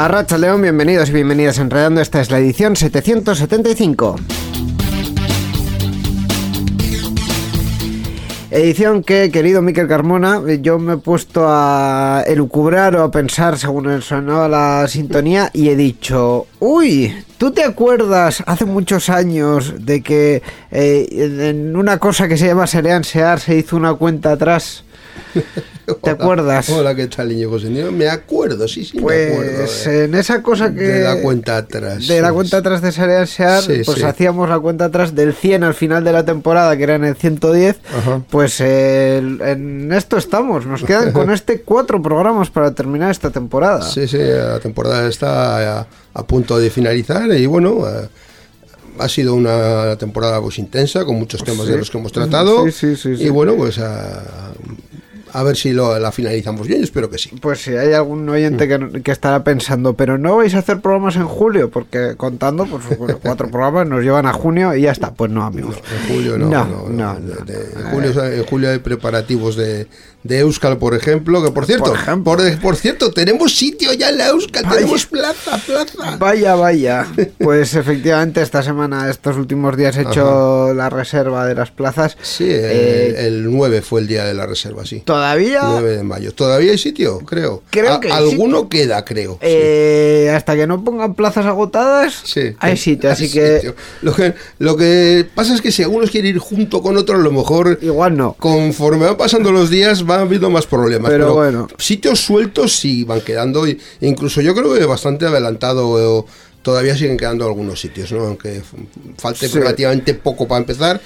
A Racha León, bienvenidos y bienvenidas a Enredando. Esta es la edición 775. Edición que, querido Miquel Carmona, yo me he puesto a elucubrar o a pensar según sonaba la sintonía y he dicho, uy, ¿tú te acuerdas hace muchos años de que eh, en una cosa que se llama Serean Sear se hizo una cuenta atrás? ¿Te acuerdas? Hola, ¿qué tal, Íñigo? Me acuerdo, sí, sí, pues, me acuerdo. eh, en esa cosa que... De la cuenta atrás. De la cuenta atrás de Serean Sear, Sí, pues sí. hacíamos la cuenta atrás del 100 al final de la temporada, que era en el 110. Ajá. Pues eh, en esto estamos. Nos quedan con este cuatro programas para terminar esta temporada. Sí, sí, la temporada está a, a punto de finalizar y bueno, eh, ha sido una temporada pues intensa con muchos temas sí. de los que hemos tratado. Sí, sí, sí, sí. Y bueno, pues a, a ver si lo, la finalizamos bien, espero que sí. Pues si hay algún oyente que, que estará pensando, pero no vais a hacer programas en julio, porque contando, pues cuatro programas nos llevan a junio y ya está. Pues no, amigos. En julio no. No, en, julio, en julio hay preparativos de, de Euskal, por ejemplo, que por cierto, Por ejemplo. por, por cierto, tenemos sitio ya en la Euskal, Vaya. tenemos plaza, plaza. Vaya, vaya. Pues efectivamente esta semana, estos últimos días he hecho la reserva de las plazas. Sí, Eh, el, el 9 fue el día de la reserva, sí. Todavía 9 de mayo. ¿Todavía hay sitio? Creo. Creo A- que hay Alguno queda, creo. sí. Eh, hasta que no pongan plazas agotadas, Sí. hay sitio. Así Hay que sitio. Lo que lo que pasa es que si algunos quieren ir junto con otros, a lo mejor igual no. conforme van pasando los días van habiendo más problemas. Pero Pero, bueno. sitios sueltos sí van quedando. incluso yo creo que bastante adelantado. eh, Todavía siguen quedando algunos sitios, ¿no? Aunque falte Sí. relativamente poco para empezar.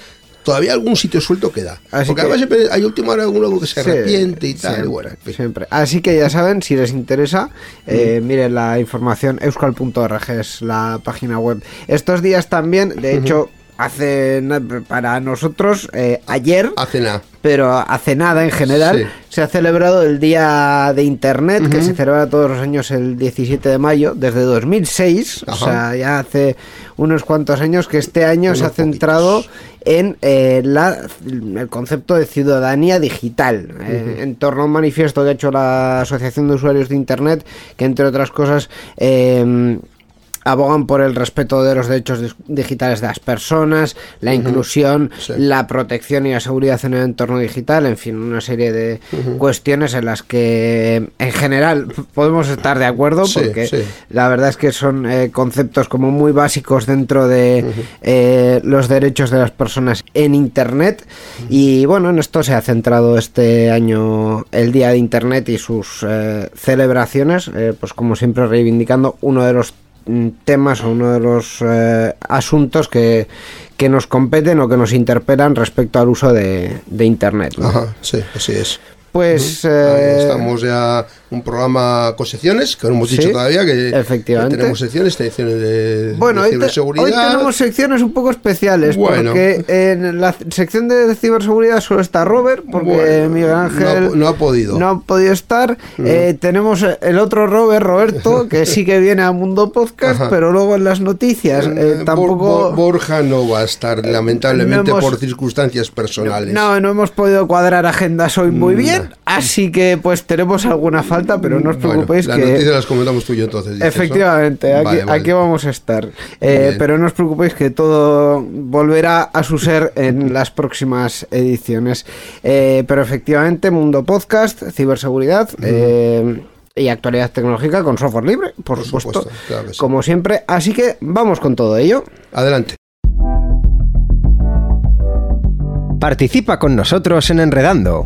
Todavía algún sitio suelto queda. Así Porque que- además siempre hay último hora alguno que se Sí, arrepiente y tal. y siempre, bueno, en fin. siempre. Así que ya saben, si les interesa, eh, miren la información euskal.org es la página web. Estos días también, de hecho, hace na- para nosotros eh, ayer, Hace nada. pero hace nada en general, Sí. se ha celebrado el Día de Internet, que se celebra todos los años el 17 de mayo, desde 2006, o sea, ya hace unos cuantos años que este año se ha centrado poquitos. en eh, la, el concepto de ciudadanía digital, eh, en torno a un manifiesto que ha hecho la Asociación de Usuarios de Internet, que entre otras cosas... abogan por el respeto de los derechos digitales de las personas, la inclusión, Sí. la protección y la seguridad en el entorno digital, en fin, una serie de cuestiones en las que en general podemos estar de acuerdo Sí, porque sí. la verdad es que son eh, conceptos como muy básicos dentro de eh, los derechos de las personas en Internet. Y bueno, en esto se ha centrado este año el Día de Internet y sus eh, celebraciones, eh, pues como siempre reivindicando uno de los temas o uno de los eh, asuntos que, que nos competen o que nos interpelan respecto al uso de, de Internet. ¿no? Ajá, sí, así es. Pues eh, estamos ya un programa con secciones, que no hemos Sí, dicho todavía que, efectivamente. que tenemos secciones, secciones de, Bueno, de hoy, te- hoy ciberseguridad. tenemos secciones un poco especiales Bueno. porque en la sección de ciberseguridad solo está Robert porque Bueno, Miguel Ángel no ha- no ha podido. no ha podido estar. Eh, tenemos el otro Robert, Roberto, que sí que viene a Mundo Podcast, Ajá. pero luego en las noticias eh, Eh, tampoco... Bor- Borja no va a estar, lamentablemente, no hemos- por circunstancias personales. No, no hemos podido cuadrar agendas hoy muy Mm, así que pues tenemos alguna falta, pero no os Bueno, preocupéis las que... noticias las comentamos tú y yo entonces. Efectivamente, aquí, Vale, vale. aquí vamos a estar. Eh, pero no os preocupéis que todo volverá a su ser en las próximas ediciones. Eh, pero efectivamente, Mundo Podcast, ciberseguridad. eh, y actualidad tecnológica con software libre, por, Por supuesto, supuesto, claro que sí. como siempre. Así que vamos con todo ello. Adelante. Participa con nosotros en Enredando.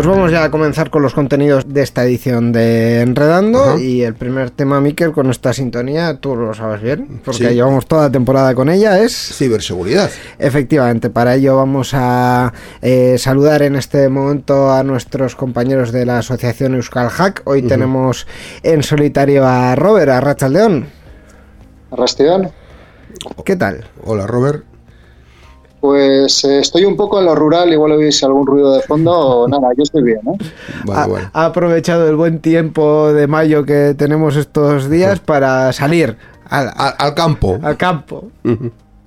Pues vamos ya a comenzar con los contenidos de esta edición de Enredando. Ajá. Y el primer tema, Miquel, con esta sintonía, tú lo sabes bien, porque Sí. llevamos toda la temporada con ella, es... Ciberseguridad. Efectivamente, para ello vamos a eh, saludar en este momento a nuestros compañeros de la asociación Euskal Hack. Hoy tenemos en solitario a Robert, a Rachaldeón. Rastión, ¿Qué tal? Hola, Robert. Pues eh, estoy un poco en lo rural, igual oís algún ruido de fondo, o nada, yo estoy bien, ¿eh? Vale, ha, bueno. ha aprovechado el buen tiempo de mayo que tenemos estos días para salir al, Al, al campo. al campo.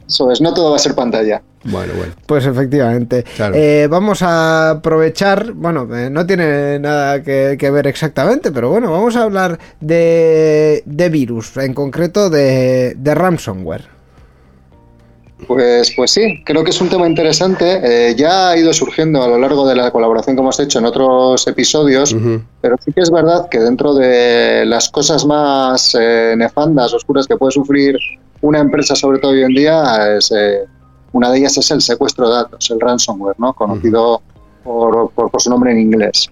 Eso es, no todo va a ser pantalla. Bueno, bueno. Pues efectivamente. Claro. Eh, vamos a aprovechar, bueno, eh, no tiene nada que, que ver exactamente, pero bueno, vamos a hablar de, de virus, en concreto de, de ransomware. Pues, pues sí, creo que es un tema interesante. eh, ya ha ido surgiendo a lo largo de la colaboración que hemos hecho en otros episodios, pero sí que es verdad que dentro de las cosas más eh, nefandas, oscuras que puede sufrir una empresa, sobre todo hoy en día, es, eh, una de ellas es el secuestro de datos, el ransomware, ¿no? conocido por, por- por su nombre en inglés.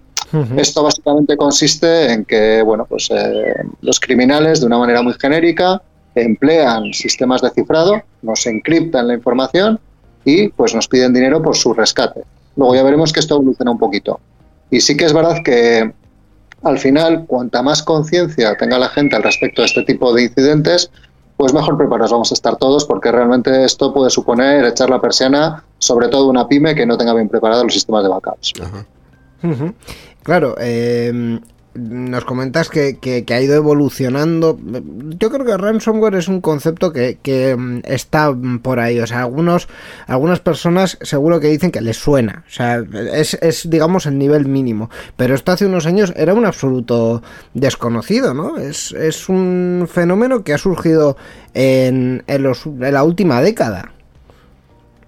Esto básicamente consiste en que, bueno, pues eh, los criminales, de una manera muy genérica, emplean sistemas de cifrado, nos encriptan la información y pues nos piden dinero por su rescate. Luego ya veremos que esto evoluciona un poquito. Y sí que es verdad que al final, cuanta más conciencia tenga la gente al respecto de este tipo de incidentes, pues mejor preparados vamos a estar todos, porque realmente esto puede suponer echar la persiana, sobre todo una pyme que no tenga bien preparados los sistemas de backups. Ajá. Claro, eh, nos comentas que, que- ha ido evolucionando. Yo creo que ransomware es un concepto que, que, mm, está por ahí. O sea, algunos, algunas personas seguro que dicen que les suena. O sea, es, es, digamos el nivel mínimo. Pero esto hace unos años era un absoluto desconocido, ¿no? Es, es un fenómeno que ha surgido en, en, los, en la última década.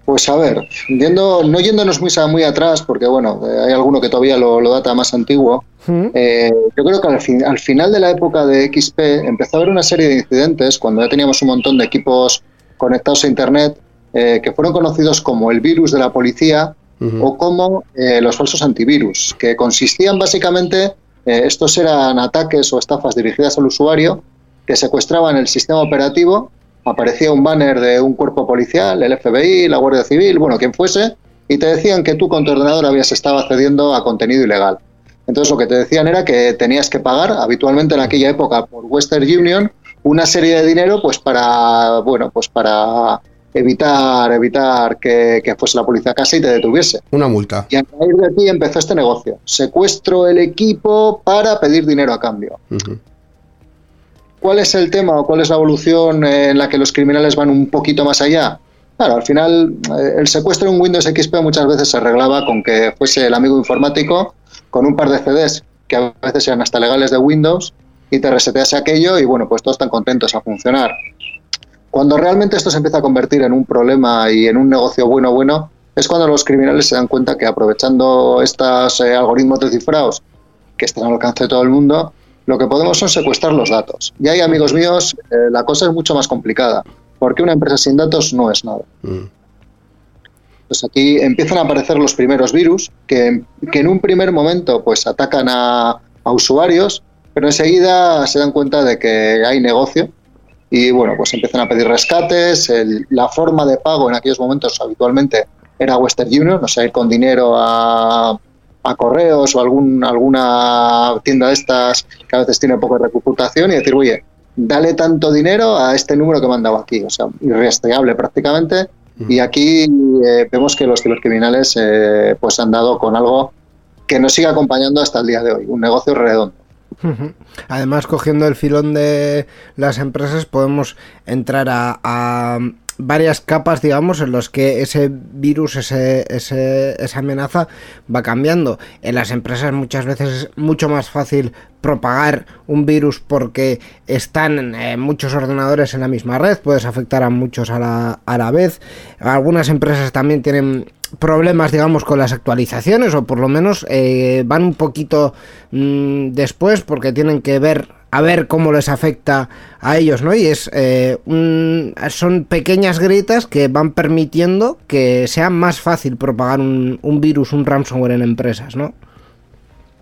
Pues a ver, yendo, no yéndonos muy, muy atrás, porque bueno, hay alguno que todavía lo, lo data más antiguo, Ujú. eh, yo creo que al, fin- al final de la época de XP empezó a haber una serie de incidentes cuando ya teníamos un montón de equipos conectados a Internet eh, que fueron conocidos como el virus de la policía o como eh, los falsos antivirus, que consistían básicamente, eh, estos eran ataques o estafas dirigidas al usuario que secuestraban el sistema operativo, aparecía un banner de un cuerpo policial, el FBI, la Guardia Civil, bueno, quien fuese, y te decían que tú con tu ordenador habías estado accediendo a contenido ilegal. Entonces lo que te decían era que tenías que pagar habitualmente en aquella época por Western Union una serie de dinero pues para bueno pues para evitar evitar que, que fuese la policía a casa y te detuviese. Una multa. Y a raíz de aquí empezó este negocio. Secuestro el equipo para pedir dinero a cambio. Ujú. ¿Cuál es el tema o cuál es la evolución en la que los criminales van un poquito más allá? Claro, al final eh, el secuestro en Windows XP muchas veces se arreglaba con que fuese el amigo informático con un par de CDs que a veces eran hasta legales de Windows y te resetease aquello y bueno, pues todos están contentos a funcionar. Cuando realmente esto se empieza a convertir en un problema y en un negocio bueno bueno, es cuando los criminales se dan cuenta que aprovechando estos eh, algoritmos de cifrados que están al alcance de todo el mundo, lo que podemos son secuestrar los datos. Y ahí, amigos míos, eh, la cosa es mucho más complicada, porque una empresa sin datos no es nada. Mm. Pues aquí empiezan a aparecer los primeros virus que, que en un primer momento pues atacan a, a usuarios, pero enseguida se dan cuenta de que hay negocio y bueno, pues empiezan a pedir rescates. el- la forma de pago en aquellos momentos habitualmente era Western Union, o sea, ir con dinero a, a correos o algún, alguna tienda de estas que a veces tiene poca reputación y decir, oye, dale tanto dinero a este número que me han dado aquí, o sea, irrastreable prácticamente. Y aquí eh, vemos que los cibercriminales eh, pues han dado con algo que nos sigue acompañando hasta el día de hoy, un negocio redondo. Además, cogiendo el filón de las empresas, podemos entrar a varias capas, digamos, en los que ese virus, ese, esa amenaza va cambiando. En las empresas muchas veces es mucho más fácil propagar un virus porque están eh, muchos ordenadores en la misma red, puedes afectar a muchos a la, a la vez. Algunas empresas también tienen problemas, digamos, con las actualizaciones o por lo menos eh, van un poquito mm, después porque tienen que ver a ver cómo les afecta a ellos, ¿no? Y es eh, son pequeñas grietas que van permitiendo que sea más fácil propagar un, virus, un ransomware en empresas, ¿no?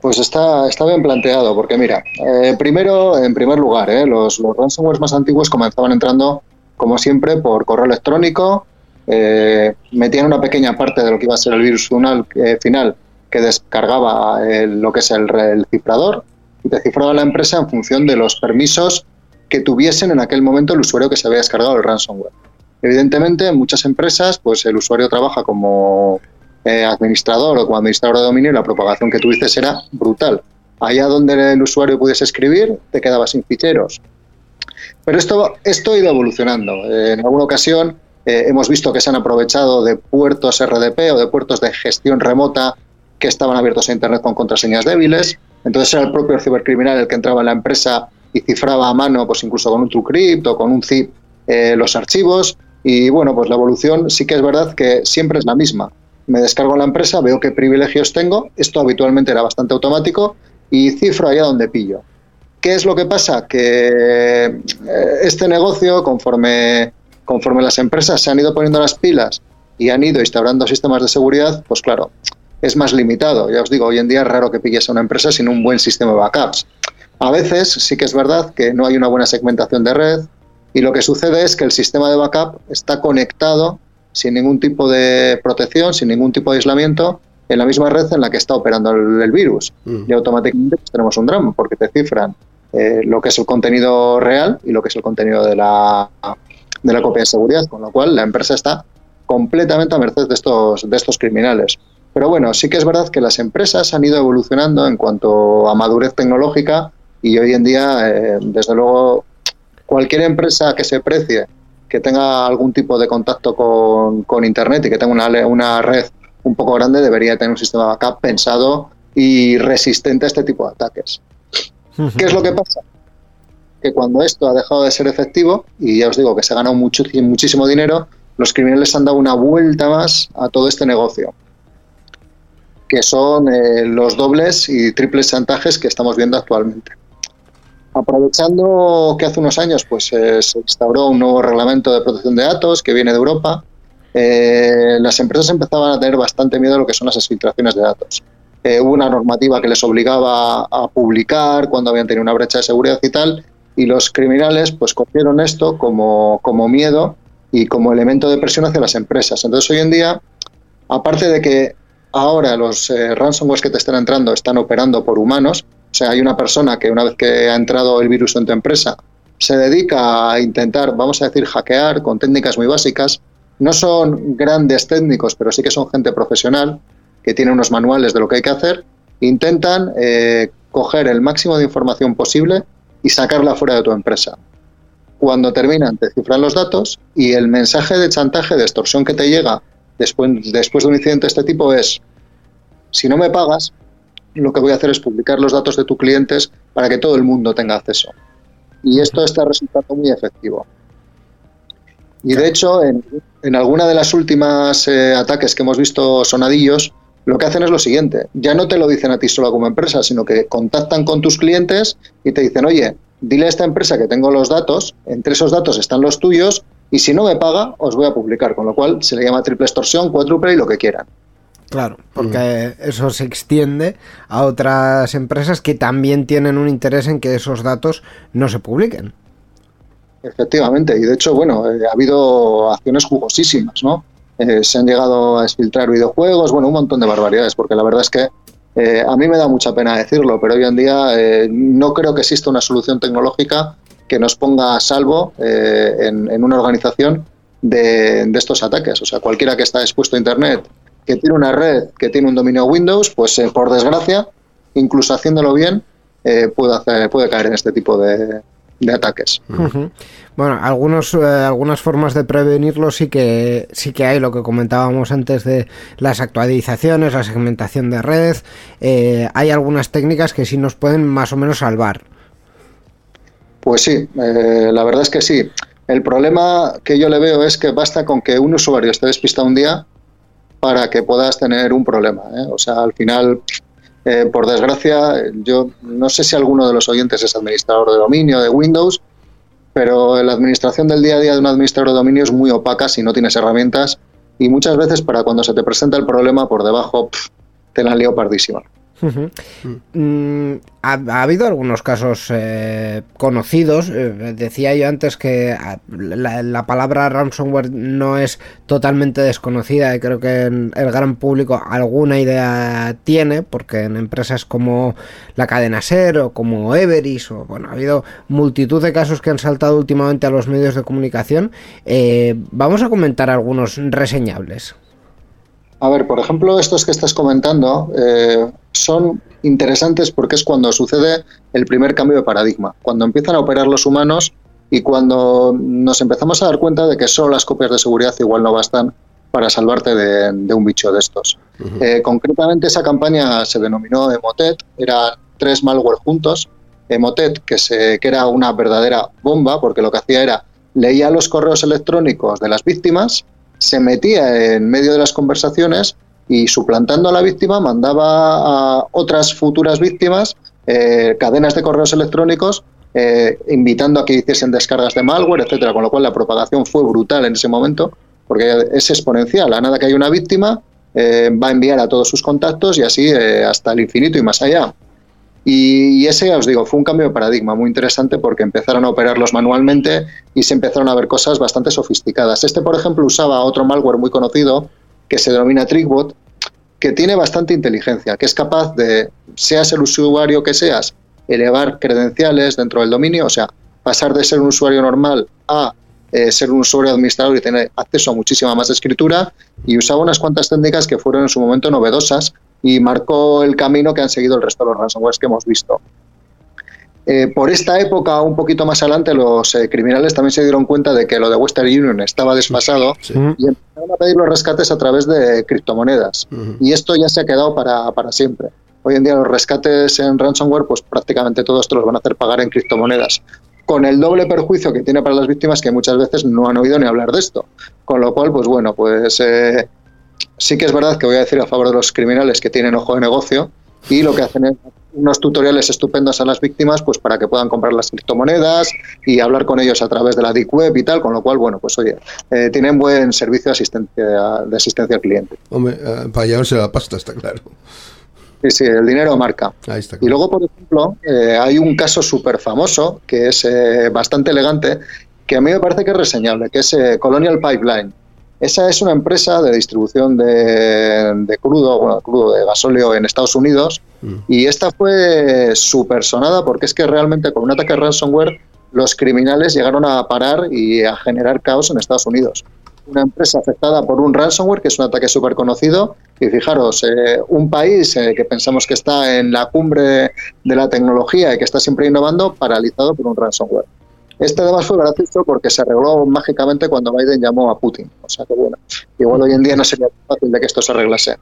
Pues está, está bien planteado, porque mira, eh, primero, en primer lugar, eh, los, los más antiguos comenzaban entrando, como siempre, por correo electrónico, metían una pequeña parte de lo que iba a ser el virus final, final que descargaba lo que es el, el cifrador, cifraba la empresa en función de los permisos que tuviesen en aquel momento el usuario que se había descargado el ransomware. Evidentemente, en muchas empresas, pues el usuario trabaja como eh, administrador o como administrador de dominio y la propagación que tuviste era brutal. Allá donde el usuario pudiese escribir, te quedabas sin ficheros. Pero esto, esto ha ido evolucionando. En alguna ocasión eh, hemos visto que se han aprovechado de puertos RDP o de puertos de gestión remota que estaban abiertos a Internet con contraseñas débiles. Entonces era el propio cibercriminal el que entraba en la empresa y cifraba a mano, pues incluso con un TrueCrypt o con un zip, eh, los archivos. Y bueno, pues la evolución sí que es verdad que siempre es la misma. Me descargo en la empresa, veo qué privilegios tengo, esto habitualmente era bastante automático, y cifro allá donde pillo. ¿Qué es lo que pasa? Que eh, este negocio, conforme, conforme las empresas se han ido poniendo las pilas y han ido instaurando sistemas de seguridad, pues claro, es más limitado. Ya os digo, hoy en día es raro que pilles a una empresa sin un buen sistema de backups. A veces sí que es verdad que no hay una buena segmentación de red y lo que sucede es que el sistema de backup está conectado sin ningún tipo de protección, sin ningún tipo de aislamiento en la misma red en la que está operando el, virus. Mm. Y automáticamente pues, tenemos un drama porque te cifran eh, lo que es el contenido real y lo que es el contenido de la, de la copia de seguridad, con lo cual la empresa está completamente a merced de estos, de estos criminales. Pero bueno, sí que es verdad que las empresas han ido evolucionando en cuanto a madurez tecnológica y hoy en día, eh, desde luego, cualquier empresa que se precie, que tenga algún tipo de contacto con, Internet y que tenga una, una red un poco grande, debería tener un sistema backup pensado y resistente a este tipo de ataques. ¿Qué es lo que pasa? Que cuando esto ha dejado de ser efectivo, y ya os digo que se ha ganado mucho, muchísimo dinero, los criminales han dado una vuelta más a todo este negocio que son eh, los dobles y triples chantajes que estamos viendo actualmente. Aprovechando que hace unos años pues, eh, se instauró un nuevo reglamento de protección de datos que viene de Europa, eh, las empresas empezaban a tener bastante miedo a lo que son las exfiltraciones de datos. hubo una normativa que les obligaba a publicar cuando habían tenido una brecha de seguridad y tal, y los criminales pues cogieron esto como, como miedo y como elemento de presión hacia las empresas. Entonces hoy en día, aparte de que ahora los eh, ransomware que te están entrando están operando por humanos. O sea, hay una persona que una vez que ha entrado el virus en tu empresa se dedica a intentar, vamos a decir, hackear con técnicas muy básicas. No son grandes técnicos, pero sí que son gente profesional que tiene unos manuales de lo que hay que hacer. Intentan eh, coger el máximo de información posible y sacarla fuera de tu empresa. Cuando terminan, te cifran los datos y el mensaje de chantaje, de extorsión que te llega después, después de un incidente de este tipo es, si no me pagas, lo que voy a hacer es publicar los datos de tus clientes para que todo el mundo tenga acceso. Y esto está resultando muy efectivo. Y de hecho, en, en alguna de las últimas eh, ataques que hemos visto sonadillos, lo que hacen es lo siguiente, ya no te lo dicen a ti solo como empresa, sino que contactan con tus clientes y te dicen, oye, dile a esta empresa que tengo los datos, entre esos datos están los tuyos, y si no me paga, os voy a publicar, con lo cual se le llama triple extorsión, cuádruple y lo que quieran. Claro, porque eso se extiende a otras empresas que también tienen un interés en que esos datos no se publiquen. Efectivamente, y de hecho, bueno, eh, ha habido acciones jugosísimas, ¿no? Eh, se han llegado a exfiltrar videojuegos, bueno, un montón de barbaridades, porque la verdad es que Eh, a mí me da mucha pena decirlo, pero hoy en día eh, no creo que exista una solución tecnológica que nos ponga a salvo eh, en, una organización de, estos ataques. O sea, cualquiera que está expuesto a Internet, que tiene una red, que tiene un dominio Windows, pues eh, por desgracia, incluso haciéndolo bien, eh, puede, hacer, puede caer en este tipo de, ataques. Bueno, algunos, algunas formas de prevenirlo sí que sí que hay, lo que comentábamos antes de las actualizaciones, la segmentación de red. hay algunas técnicas que sí nos pueden más o menos salvar. Pues sí, eh, la verdad es que sí. El problema que yo le veo es que basta con que un usuario esté despistado un día para que puedas tener un problema. ¿eh? O sea, al final, eh, por desgracia, yo no sé si alguno de los oyentes es administrador de dominio de Windows, pero la administración del día a día de un administrador de dominio es muy opaca si no tienes herramientas y muchas veces para cuando se te presenta el problema por debajo pf, te la han liado Ujú. Mm, ha, ha habido algunos casos eh, conocidos. eh, decía yo antes que ah, la, la palabra ransomware no es totalmente desconocida y creo que el gran público alguna idea tiene, porque en empresas como la cadena SER o como Everis, o bueno, ha habido multitud de casos que han saltado últimamente a los medios de comunicación. Eh, vamos a comentar algunos reseñables. A ver, por ejemplo, estos que estás comentando eh, son interesantes porque es cuando sucede el primer cambio de paradigma, cuando empiezan a operar los humanos y cuando nos empezamos a dar cuenta de que solo las copias de seguridad igual no bastan para salvarte de, de un bicho de estos. Eh, concretamente, esa campaña se denominó Emotet, eran tres malware juntos. Emotet, que, se, que era una verdadera bomba, porque lo que hacía era leía los correos electrónicos de las víctimas, se metía en medio de las conversaciones y suplantando a la víctima mandaba a otras futuras víctimas eh, cadenas de correos electrónicos eh, invitando a que hiciesen descargas de malware, etcétera, con lo cual la propagación fue brutal en ese momento porque es exponencial. A nada que haya una víctima, eh, va a enviar a todos sus contactos y así eh, hasta el infinito y más allá. Y, ese, os digo, fue un cambio de paradigma muy interesante porque empezaron a operarlos manualmente y se empezaron a ver cosas bastante sofisticadas. Este, por ejemplo, usaba otro malware muy conocido que se denomina Trickbot, que tiene bastante inteligencia, que es capaz de, seas el usuario que seas, elevar credenciales dentro del dominio, o sea, pasar de ser un usuario normal a eh, ser un usuario administrador y tener acceso a muchísima más escritura y usaba unas cuantas técnicas que fueron en su momento novedosas y marcó el camino que han seguido el resto de los ransomwares que hemos visto. Eh, por esta época, un poquito más adelante, los eh, criminales también se dieron cuenta de que lo de Western Union estaba desfasado Sí. y empezaron a pedir los rescates a través de criptomonedas. Y esto ya se ha quedado para, para siempre. Hoy en día los rescates en ransomware, pues prácticamente todos te los van a hacer pagar en criptomonedas. Con el doble perjuicio que tiene para las víctimas que muchas veces no han oído ni hablar de esto. Con lo cual, pues bueno, pues eh, sí que es verdad que voy a decir a favor de los criminales que tienen ojo de negocio y lo que hacen es unos tutoriales estupendos a las víctimas pues para que puedan comprar las criptomonedas y hablar con ellos a través de la Deep Web y tal, con lo cual, bueno, pues oye, eh, tienen buen servicio de asistencia, de asistencia al cliente. Hombre, eh, para llevarse la pasta, está claro. Sí, sí, el dinero marca. Ahí está Y luego, por ejemplo, eh, hay un caso súper famoso que es eh, bastante elegante, que a mí me parece que es reseñable, que es Colonial Pipeline. Esa es una empresa de distribución de, de crudo, bueno, crudo de gasóleo en Estados Unidos, Mm. y esta fue súper sonada porque es que realmente con un ataque ransomware los criminales llegaron a parar y a generar caos en Estados Unidos. Una empresa afectada por un ransomware, que es un ataque súper conocido, y fijaros, eh, un país eh, que pensamos que está en la cumbre de la tecnología y que está siempre innovando, paralizado por un ransomware. Este además fue gracioso porque se arregló mágicamente cuando Biden llamó a Putin. O sea que bueno, igual hoy en día no sería fácil de que esto se arreglase.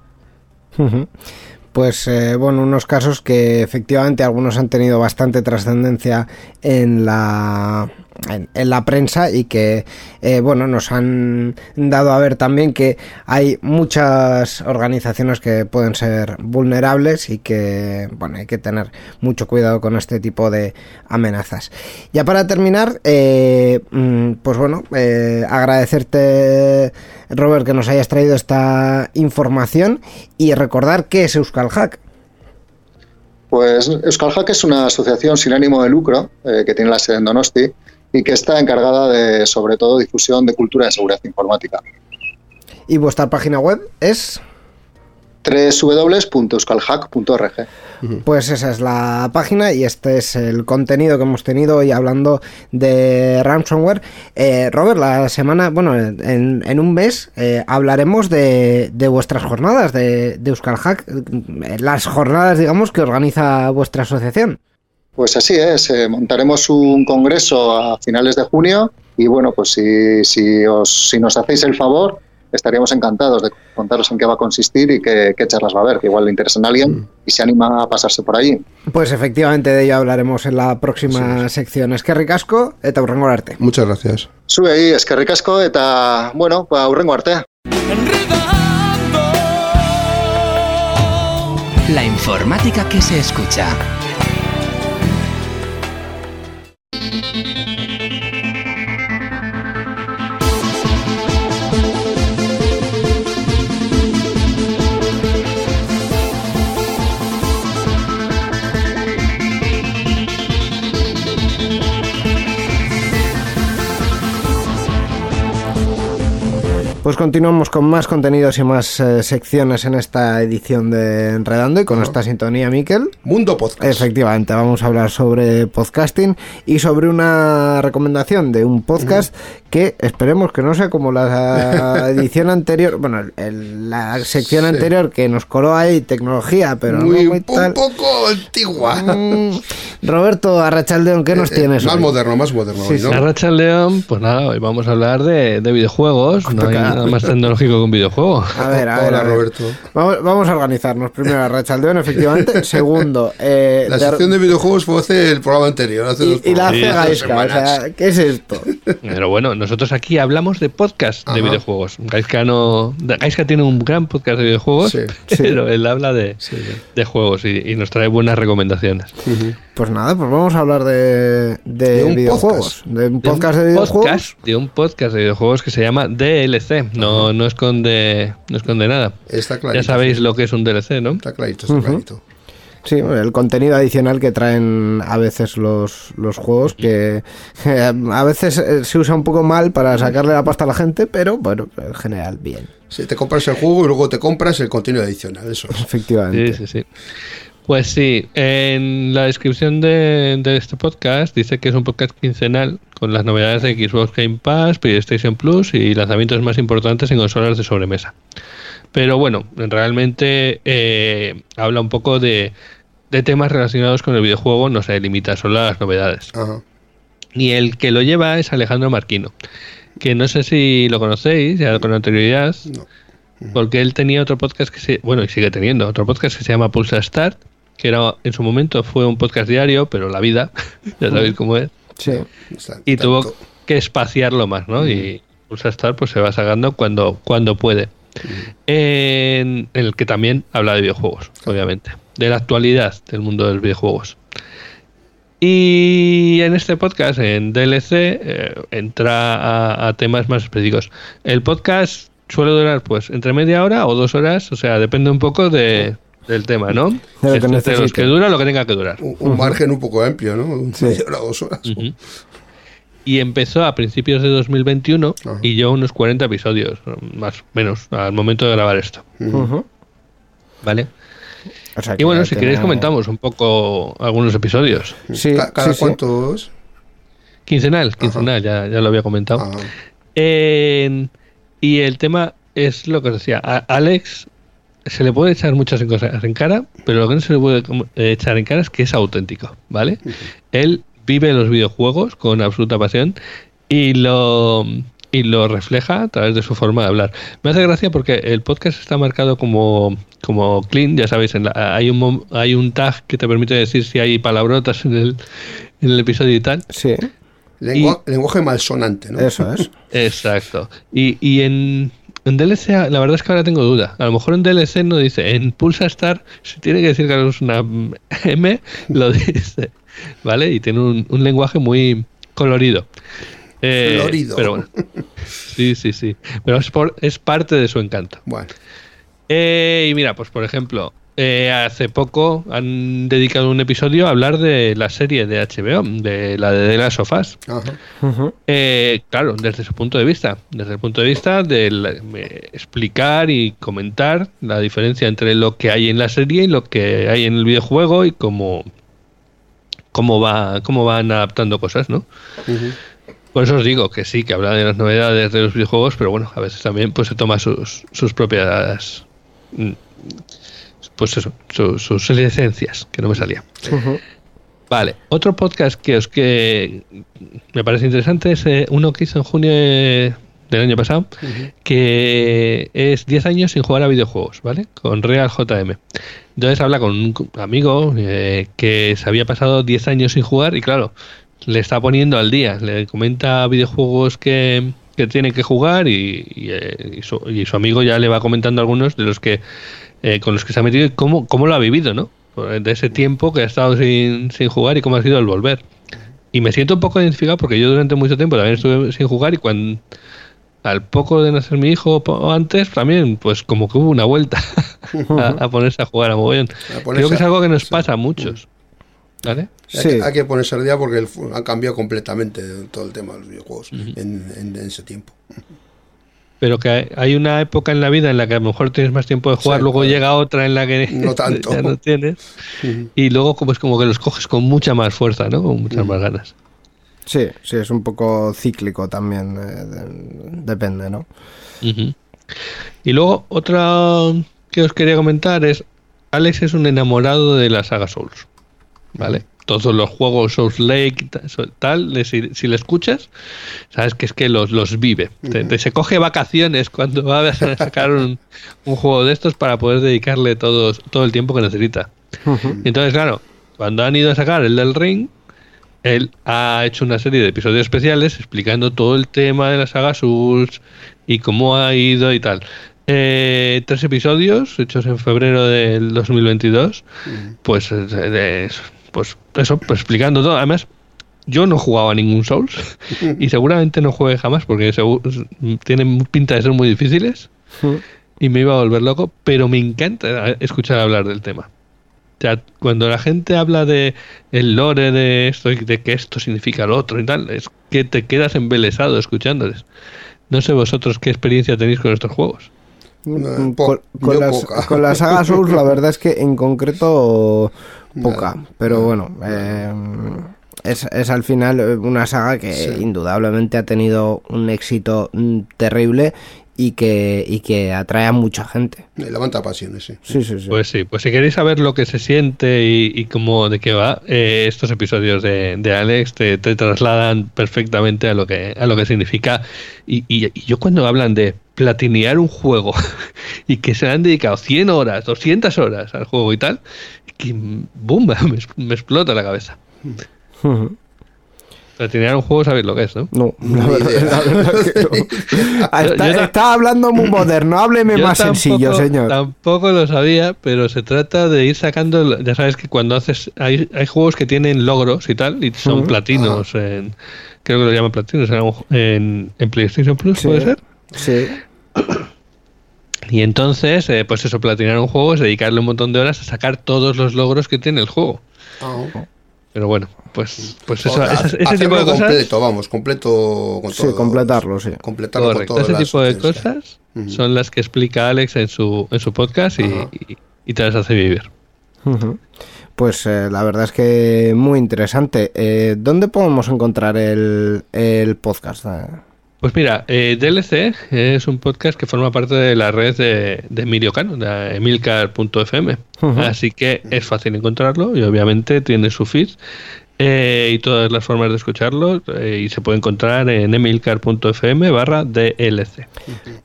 Pues eh, bueno, unos casos que efectivamente algunos han tenido bastante trascendencia en la en, la prensa y que eh, bueno nos han dado a ver también que hay muchas organizaciones que pueden ser vulnerables y que bueno hay que tener mucho cuidado con este tipo de amenazas. Ya para terminar, eh, mm, pues bueno, eh, agradecerte Robert que nos hayas traído esta información y recordar qué es Euskal Hack. Pues Euskal Hack es una asociación sin ánimo de lucro eh, que tiene la sede en Donosti y que está encargada de, sobre todo, difusión de cultura de seguridad informática. Y vuestra página web es www.euskalhack.org. Pues esa es la página y este es el contenido que hemos tenido hoy hablando de ransomware. Eh, Robert, la semana, bueno, en, en un mes eh, hablaremos de, de vuestras jornadas de, de Euskal Hack, eh, las jornadas, digamos, que organiza vuestra asociación. Pues así es, eh, montaremos un congreso a finales de junio y bueno, pues si, si, os, si nos hacéis el favor, estaríamos encantados de contaros en qué va a consistir y qué, qué charlas va a haber, que igual le interesan a alguien y se anima a pasarse por allí. Pues efectivamente de ello hablaremos en la próxima sección. Es que ricasco, eta hurrengo arte. Muchas gracias. Sube ahí, eskerrik asko eta, bueno, ba, hurrengo arte. La informática que se escucha. Pues continuamos con más contenidos y más eh, secciones en esta edición de Enredando y con esta sintonía, Miquel. Mundo Podcast. Efectivamente, vamos a hablar sobre podcasting y sobre una recomendación de un podcast que esperemos que no sea como la edición anterior, bueno, el- la sección Sí. anterior que nos coló ahí tecnología, pero muy, no muy un tal. poco antigua. Mm, Roberto Arrachaldeón, ¿qué nos Eh, tienes? más hoy? moderno, más moderno. Sí, hoy, ¿no? sí. Arracha León, pues nada, hoy vamos a hablar de, de videojuegos. No hay. Nada más tecnológico que un videojuego. A ver, a ver, Hola, a ver. Roberto. Vamos, vamos a organizarnos. Primero, Arrachaldeón, efectivamente. Segundo, eh, La sección de videojuegos fue hace el programa anterior. Hace dos y, la hace Gaisca, o sea, ¿qué es esto? Pero bueno, nosotros aquí hablamos de podcast de videojuegos. Gaiska, no, Gaiska tiene un gran podcast de videojuegos, Sí, pero él habla de, Sí, sí. de juegos y, y nos trae buenas recomendaciones. Pues nada, pues vamos a hablar de, de, De un videojuegos. podcast. De un De un podcast de videojuegos. podcast, de un podcast de videojuegos que se llama DLC. No, no, esconde, no esconde nada. Está clarito. Ya sabéis lo que es un DLC, ¿no? Está clarito, está clarito. Sí, el contenido adicional que traen a veces los, los juegos, que eh, a veces eh, se usa un poco mal para sacarle la pasta a la gente, pero bueno, en general, bien. Sí, te compras el juego y luego te compras el contenido adicional. Eso es. Efectivamente. Sí, sí, sí. Pues sí, en la descripción de, de este podcast dice que es un podcast quincenal con las novedades de Xbox Game Pass, PlayStation Plus y lanzamientos más importantes en consolas de sobremesa. Pero bueno, realmente eh, habla un poco de, de temas relacionados con el videojuego, no se limita solo a las novedades. Ajá. Y el que lo lleva es Alejandro Marquino, que no sé si lo conocéis ya con anterioridad, No. porque él tenía otro podcast que se, bueno, y sigue teniendo, otro podcast que se llama Pulsa Start, que era en su momento fue un podcast diario, pero la vida, ya sabéis cómo es, Sí. Y tuvo que espaciarlo más, ¿no? Y Pulsa Start pues se va sacando cuando, cuando puede. En, en el que también habla de videojuegos, obviamente, de la actualidad del mundo de los videojuegos. Y en este podcast, en DLC, eh, entra a, a temas más específicos. El podcast suele durar pues entre media hora o dos horas, o sea, depende un poco de, del tema, ¿no? De lo que los que dura lo que tenga que durar. Un, un margen un poco amplio, ¿no? Un Sí. hora, dos horas. Y empezó a principios de 2021 Ajá. y yo unos 40 episodios, más o menos, al momento de grabar esto. ¿Vale? O sea Y bueno, si tiene- queréis comentamos un poco algunos episodios. Sí, Ca- ¿Cada sí, sí. cuántos? Quincenal, quincenal, ya, ya lo había comentado. Ah, y el tema es lo que os decía. Alex se le puede echar muchas cosas en cara, pero lo que no se le puede eh, echar en cara es que es auténtico, ¿vale? Él vive los videojuegos con absoluta pasión y lo y lo refleja a través de su forma de hablar. Me hace gracia porque el podcast está marcado como, como clean, ya sabéis, en la- hay, un, hay un tag que te permite decir si hay palabrotas en el, en el episodio y tal. Sí, lengua- lenguaje malsonante, ¿no? eso es. Exacto. Y, y en, en DLC, la verdad es que ahora tengo duda. A lo mejor en DLC no dice, en Pulsa Star, si tiene que decir que es una M, lo dice. ¿Vale? Y tiene un, un lenguaje muy colorido. Eh, Florido. Pero bueno. Sí, sí, sí. Pero es, por- es parte de su encanto. Bueno, Eh, y mira, pues por ejemplo, eh, hace poco han dedicado un episodio a hablar de la serie de HBO, de la de The Last of Us. Ajá. Eh, claro, desde su punto de vista, desde el punto de vista de la- eh, explicar y comentar la diferencia entre lo que hay en la serie y lo que hay en el videojuego y cómo, cómo va, cómo van adaptando cosas, ¿no? Por eso os digo que sí, que habla de las novedades de los videojuegos, pero bueno, a veces también pues se toma sus, sus propias mm, pues eso, su- sus licencias, que no me salía. Vale, otro podcast que os que me parece interesante es eh, uno que hizo en junio de- del año pasado, que es 10 años sin jugar a videojuegos, ¿vale? Con Real JM. Entonces habla con un amigo eh, que se había pasado 10 años sin jugar y claro, le está poniendo al día, le comenta videojuegos que, que tiene que jugar y, y, eh, y su, y su amigo ya le va comentando algunos de los que eh, con los que se ha metido y cómo, cómo lo ha vivido, ¿no? De ese tiempo que ha estado sin, sin jugar y cómo ha sido el volver. Y me siento un poco identificado porque yo durante mucho tiempo también estuve sin jugar y cuando al poco de nacer mi hijo o antes también pues como que hubo una vuelta a, a ponerse a jugar a mogollón. A Creo que es algo que nos pasa a muchos. ¿Vale? Hay, Sí. que, hay que ponerse al día porque el fu- ha cambiado completamente todo el tema de los videojuegos en, en- en ese tiempo. Pero que hay- una época en la vida en la que a lo mejor tienes más tiempo de jugar, Sí, luego claro. llega otra en la que No tanto. ya no tienes. Y luego pues como que los coges con mucha más fuerza, ¿no? Con muchas más ganas. Sí, sí, es un poco cíclico también, eh, de- depende, ¿no? Y luego otra que os quería comentar es Alex es un enamorado de la saga Souls, ¿vale? Todos los juegos Souls Lake tal, si, si le escuchas, sabes que es que los, los vive. Te, te- se coge vacaciones cuando va a sacar un, un juego de estos para poder dedicarle todos, todo el tiempo que necesita. Entonces, claro, cuando han ido a sacar el del Ring, él ha hecho una serie de episodios especiales explicando todo el tema de la saga Souls y cómo ha ido y tal. Eh, tres episodios hechos en febrero del 2022, pues, eh, de- pues eso, pues explicando todo. Además, yo no jugaba a ningún Souls y seguramente no juegue jamás porque tienen pinta de ser muy difíciles y me iba a volver loco, pero me encanta escuchar hablar del tema. O sea, cuando la gente habla de el lore de esto y de que esto significa lo otro y tal, es que te quedas embelesado escuchándoles. No sé vosotros qué experiencia tenéis con estos juegos. Mm, po- con, las, con la saga Souls la verdad es que en concreto poca, pero bueno, eh, es, es al final eh, una saga que Sí. indudablemente ha tenido un éxito mm, terrible y que, y que atrae a mucha gente. Levanta pasiones, sí. Sí, sí, sí. Pues sí, pues si queréis saber lo que se siente y, y cómo de qué va, eh, estos episodios de, de Alex te, te trasladan perfectamente a lo que a lo que significa. Y, y- y yo cuando hablan de platinear un juego y que se han dedicado 100 horas, 200 horas al juego y tal, que boom, me, me explota la cabeza. Platinear un juego sabéis lo que es, ¿no? No, la verdad, la verdad que no. Ah, Está, yo ta- está hablando muy moderno, hábleme más tampoco- sencillo, señor. Tampoco lo sabía, pero se trata de ir sacando. Ya sabes que cuando haces. Hay, hay juegos que tienen logros y tal, y son platinos. En, creo que lo llaman platinos en, en, en PlayStation Plus, Sí. ¿puede ser? Sí. Y entonces, eh, pues eso, platinar un juego es dedicarle un montón de horas a sacar todos los logros que tiene el juego. Ah, Pero bueno, pues, pues eso, o sea, esas- ese tipo de cosas. completo, vamos, completo con Sí, todo. completarlo, sí. Completarlo Correcto, con ese tipo de cosas son las que explica Alex en su, en su podcast y, Ajá. y- y te las hace vivir. Pues eh, la verdad es que muy interesante. Eh, ¿Dónde podemos encontrar el, el podcast? Pues mira, eh, DLC es un podcast que forma parte de la red de, de Emilio Cano, de emilcar.fm. Así que es fácil encontrarlo y obviamente tiene su feed eh, y todas las formas de escucharlo eh, y se puede encontrar en emilcar.fm barra DLC.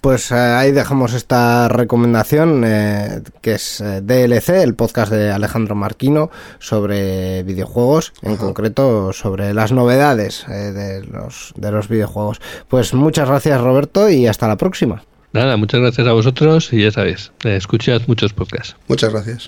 Pues eh, ahí dejamos esta recomendación eh, que es eh, DLC, el podcast de Alejandro Marquino sobre videojuegos, en concreto sobre las novedades eh, de, los, de los videojuegos. Pues muchas gracias Roberto y hasta la próxima. Nada, muchas gracias a vosotros y ya sabéis, eh, escuchad muchos podcasts. Muchas gracias.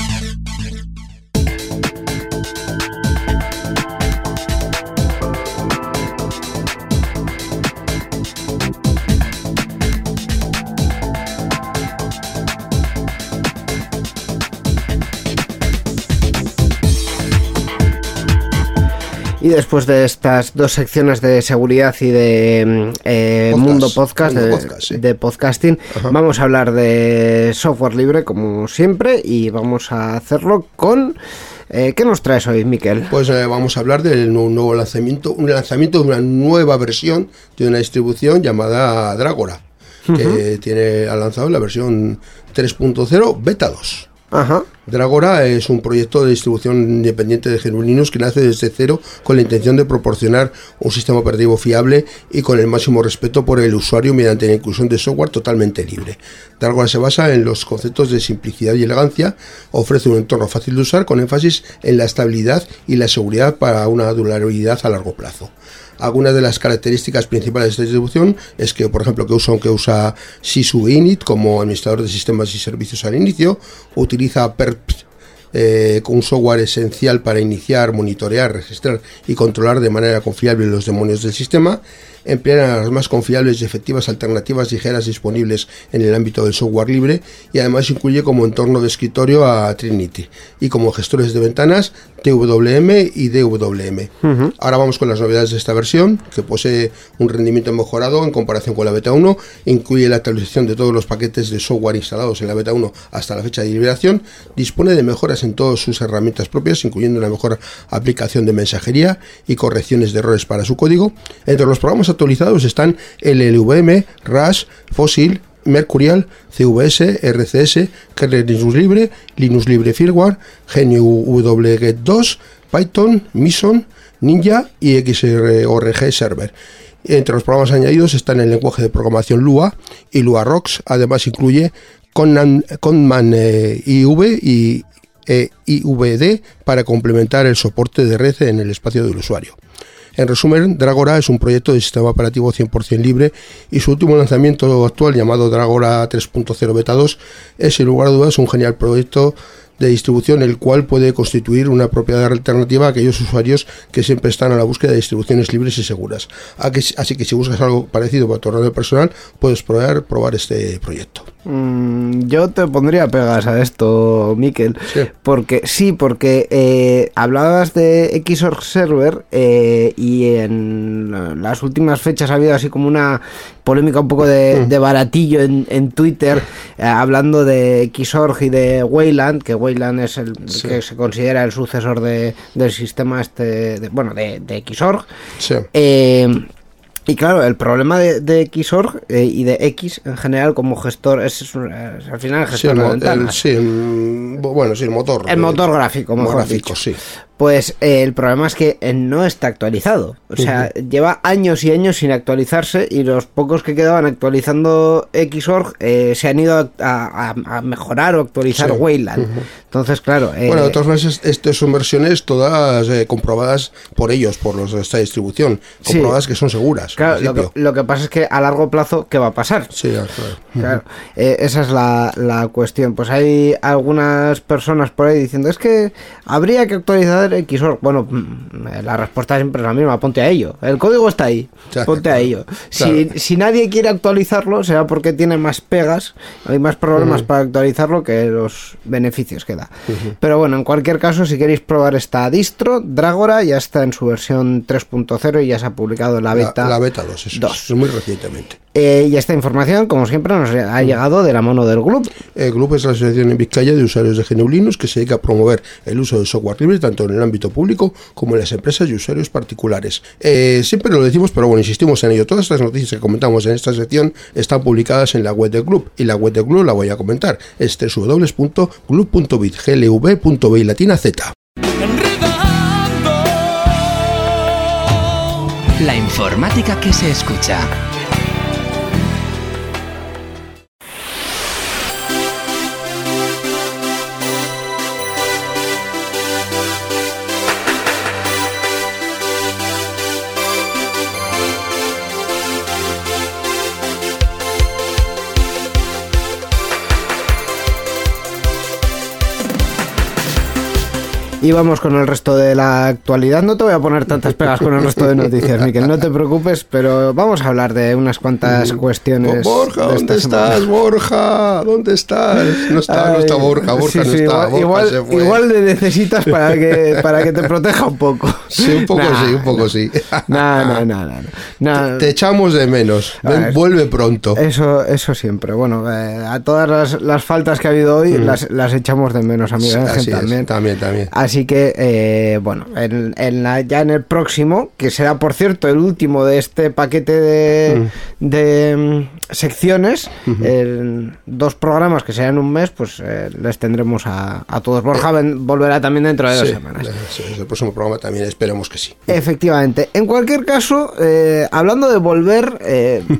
Y después de estas dos secciones de seguridad y de mm, eh, Podcast. Mundo Podcast, Mundo de, Podcast, sí. de podcasting, vamos a hablar de software libre como siempre y vamos a hacerlo con... eh, ¿Qué nos traes hoy, Miquel? Pues eh, vamos a hablar del nu- nuevo lanzamiento, un lanzamiento de una nueva versión de una distribución llamada Dragora, que tiene ha lanzado la versión 3.0 Beta 2. Ajá. Dragora es un proyecto de distribución independiente de GNU Linux que nace desde cero con la intención de proporcionar un sistema operativo fiable y con el máximo respeto por el usuario mediante la inclusión de software totalmente libre. Dragora se basa en los conceptos de simplicidad y elegancia, ofrece un entorno fácil de usar con énfasis en la estabilidad y la seguridad para una durabilidad a largo plazo. Algunas de las características principales de esta distribución es que, por ejemplo, que usa, que usa Init como administrador de sistemas y servicios al inicio, utiliza PERP eh, con un software esencial para iniciar, monitorear, registrar y controlar de manera confiable los demonios del sistema, emplear las más confiables y efectivas alternativas ligeras disponibles en el ámbito del software libre y además incluye como entorno de escritorio a Trinity y como gestores de ventanas TWM y DWM. Ahora vamos con las novedades de esta versión, que posee un rendimiento mejorado en comparación con la beta 1, incluye la actualización de todos los paquetes de software instalados en la beta 1 hasta la fecha de liberación, dispone de mejoras en todas sus herramientas propias, incluyendo una mejor aplicación de mensajería y correcciones de errores para su código. Entre los programas actualizados están LLVM, RAS, Fossil, Mercurial, CVS, RCS, kernel Linux Libre, Linux Libre Firmware, GNU wget 2, Python, Mison, Ninja y XORG Server. Entre los programas añadidos están el lenguaje de programación Lua y Lua Rocks. Además incluye Conman eh, IV y eh, IVD para complementar el soporte de red en el espacio del usuario. En resumen, Dragora es un proyecto de sistema operativo 100% libre y su último lanzamiento actual llamado Dragora 3.0 Beta 2 es sin lugar a dudas un genial proyecto de distribución el cual puede constituir una propiedad alternativa a aquellos usuarios que siempre están a la búsqueda de distribuciones libres y seguras. Así que si buscas algo parecido para tu ordenador personal, puedes probar, probar este proyecto. Mm, yo te pondría pegas a esto, Miquel. Sí. Porque sí, porque eh, hablabas de Xorg Server eh, y en las últimas fechas ha habido así como una polémica un poco de, de baratillo en, en Twitter eh, hablando de Xorg y de Wayland, que Wayland es el que se considera el sucesor de, del sistema este, de- bueno, de, de Xorg. Sí. Y claro, el problema de, de Xorg eh, y de X en general como gestor es, es es al final el Sí, gestor el, de el- sí, el- bueno, sí, el motor. El eh, motor gráfico, mejor gráfico, dicho. sí. Pues eh, el problema es que eh, no está actualizado. O sea, lleva años y años sin actualizarse y los pocos que quedaban actualizando Xorg eh, se han ido a, a- a mejorar o actualizar Sí. Wayland. Entonces, claro. eh, Bueno, de todas maneras, es- estas son versiones todas comprobadas por ellos, por los de esta distribución, Sí. comprobadas que son seguras. claro, lo, que, lo que pasa es que a largo plazo, ¿qué va a pasar? Sí, claro. Claro, esa es la, la cuestión. Pues hay algunas personas por ahí diciendo es que habría que actualizar Xorg. Bueno, mm, la respuesta siempre es la misma, ponte a ello. El código está ahí, ponte a ello. Si, Claro. si nadie quiere actualizarlo, será porque tiene más pegas, hay más problemas para actualizarlo que los beneficios que da. Pero bueno, en cualquier caso, si queréis probar esta distro, Dragora ya está en su versión 3.0 y ya se ha publicado la beta. la beta 2, eso dos. es muy recientemente. Eh, y esta información, como siempre, nos ha llegado de la mano del grupo. El grupo es la Asociación en Vizcaya de Usuarios de GNU Linux que se dedica a promover el uso del software libre tanto en el ámbito público como en las empresas y usuarios particulares. Eh, siempre lo decimos, pero bueno, insistimos en ello. Todas estas noticias que comentamos en esta sección están publicadas en la web del club y la web del club la voy a comentar. Es www.glub.bit, glv.bi latina z. La informática que se escucha. Y vamos con el resto de la actualidad. No te voy a poner tantas pegas con el resto de noticias, Miquel, no te preocupes, pero vamos a hablar de unas cuantas cuestiones. Borja, de ¿dónde semana. estás, Borja? ¿Dónde estás? No está, no está Borja, Borja sí, no sí, está. igual, Borja igual, se fue. igual le necesitas para que, para que te proteja un poco. Sí, un poco Nah. sí, un poco sí. No, no, no. Te echamos de menos. A Ven, ver. vuelve pronto. Eso, eso siempre. Bueno, eh, a todas las, las faltas que ha habido hoy las, las echamos de menos, Mm. Así es, también. también, también. Así que, eh, bueno, en, en la- ya en el próximo, que será, por cierto, el último de este paquete de, de, mm, secciones, en dos programas que serán un mes, pues eh, les tendremos a, a todos. Borja volverá también dentro de dos semanas. sí, el próximo programa también esperemos que sí. Efectivamente. En cualquier caso, eh, hablando de volver,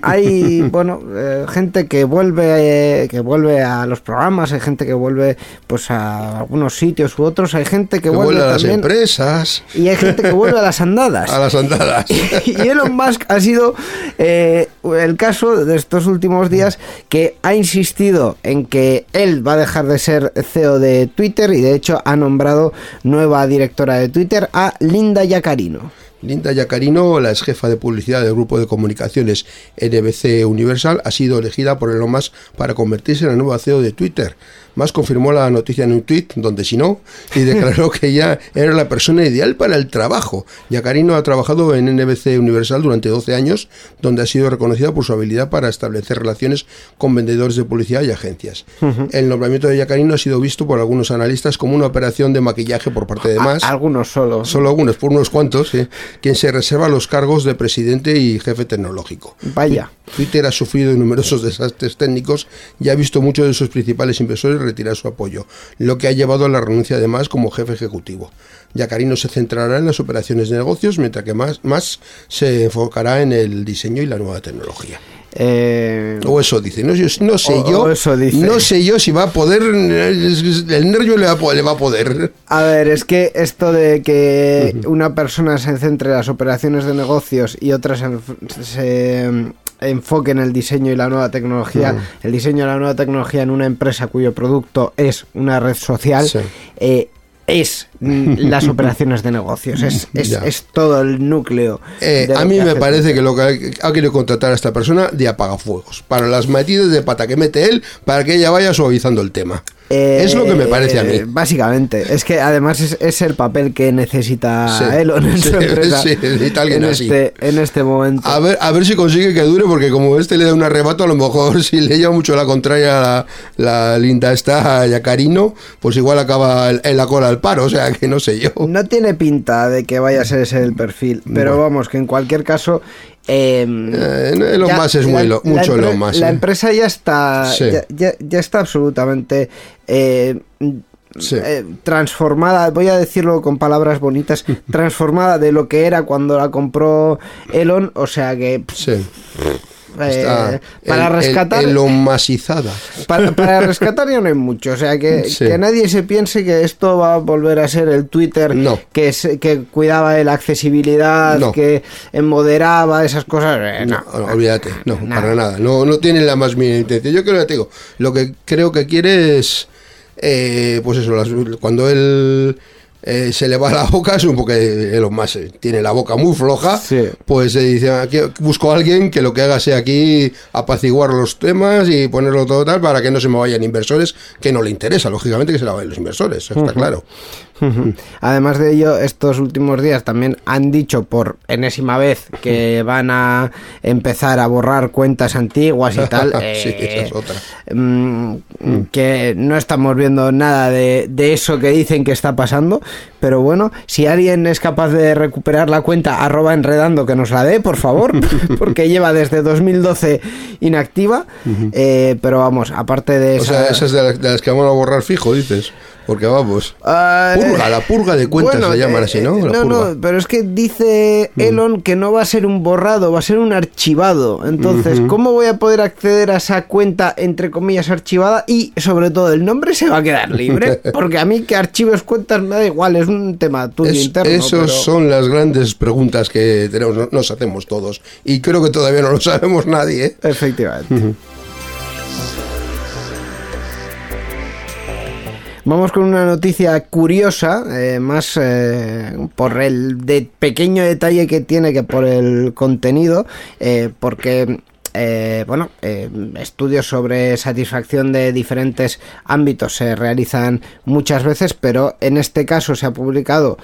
hay bueno gente que vuelve que vuelve a los programas, hay gente que vuelve pues a algunos sitios u otros, hay gente que, Que vuelve, vuelve a las empresas, y hay gente que vuelve a las andadas. a las andadas. y Elon Musk ha sido eh, el caso de estos últimos días que ha insistido en que él va a dejar de ser CEO de Twitter y de hecho ha nombrado nueva directora de Twitter a Linda Yacarino. Linda Yacarino, la ex jefa de publicidad del grupo de comunicaciones NBC Universal, ha sido elegida por Elon Musk para convertirse en la nueva CEO de Twitter. Musk confirmó la noticia en un tweet, donde si no, y declaró que ella era la persona ideal para el trabajo. Yacarino ha trabajado en NBC Universal durante 12 años, donde ha sido reconocida por su habilidad para establecer relaciones con vendedores de publicidad y agencias. El nombramiento de Yacarino ha sido visto por algunos analistas como una operación de maquillaje por parte de Musk algunos solo. solo algunos, por unos cuantos, sí, quien se reserva los cargos de presidente y jefe tecnológico. Vaya. Twitter ha sufrido numerosos desastres técnicos y ha visto muchos de sus principales inversores retirar su apoyo, lo que ha llevado a la renuncia de Más como jefe ejecutivo. Yacarino se centrará en las operaciones de negocios, mientras que más, más se enfocará en el diseño y la nueva tecnología. Eh, O eso dice, no, sé O- yo, o no sé yo si va a poder, el nervio le va a, po- le va a poder. a ver, es que esto de que una persona se centre en las operaciones de negocios y otra se, se, enfoque en el diseño y la nueva tecnología, el diseño y la nueva tecnología en una empresa cuyo producto es una red social, Sí. eh, es las operaciones de negocios, es, es, es todo el núcleo. Eh, a mí me parece que lo que ha, querido contratar a esta persona de apagafuegos, para las metidas de pata que mete él, para que ella vaya suavizando el tema. Eh, es lo que me parece a mí. Básicamente, es que además es, es el papel que necesita Sí. Elon en su Sí, empresa sí, necesita alguien en, así. este, en este momento. A ver, a ver si consigue que dure, porque como este le da un arrebato, a lo mejor si le lleva mucho la contraria la, la linda esta Yacarino, pues igual acaba en la cola al paro, o sea que no sé yo. No tiene pinta de que vaya a ser ese el perfil, pero vamos, que en cualquier caso... eh, Eh, Elon ya- Musk es muy la- lo- la mucho empre- Elon Musk, La eh. empresa ya está, Sí. ya, ya- ya está absolutamente eh, Sí. eh, transformada, voy a decirlo con palabras bonitas, transformada de lo que era cuando la compró Elon, o sea que pff, Sí. Eh, para el- el- rescatar Elon Masizada. para, para rescatar ya no hay mucho, o sea que, Sí. que nadie se piense que esto va a volver a ser el Twitter No. que, es- que cuidaba de la accesibilidad, No. que moderaba esas cosas. eh, no, olvídate, no, nada. para nada. No, no tiene la más mínima intención. Yo creo que te digo, lo que creo que quiere es, eh, pues eso, las- cuando él eh, se le va la boca, es un poco Elon Musk tiene la boca muy floja, Sí. pues se dice, aquí busco a alguien que lo que haga sea aquí apaciguar los temas y ponerlo todo tal para que no se me vayan inversores, que no le interesa, lógicamente que se la vayan los inversores, está claro. Además de ello, estos últimos días también han dicho por enésima vez que van a empezar a borrar cuentas antiguas y tal. Sí, eh, esa es otra. mm, que no estamos viendo nada de, de eso que dicen que está pasando. Pero bueno, si alguien es capaz de recuperar la cuenta arroba enredando que nos la dé, por favor, porque lleva desde 2012 inactiva. Eh, pero vamos, aparte de O esa... sea, de las, de las que vamos a borrar fijo, dices. Porque vamos. Ah, Purga, la purga de cuentas bueno, llaman eh, así, ¿no? eh, La no, purga. Mm. no, pero es que dice Elon que no va a ser un borrado, va a ser un archivado. Entonces, ¿cómo voy a poder acceder a esa cuenta, entre comillas, archivada? Y, sobre todo, el nombre se va a quedar libre. Porque a mí que archives cuentas me da igual, es un tema tuyo Es- interno. Esas pero- son las grandes preguntas que tenemos, no- nos hacemos todos. Y creo que todavía no lo sabemos nadie. ¿eh? Efectivamente. Vamos con una noticia curiosa, eh, más eh, por el pequeño detalle que tiene que por el contenido, eh, porque bueno, estudios sobre satisfacción de diferentes ámbitos se realizan muchas veces, pero en este caso se ha publicado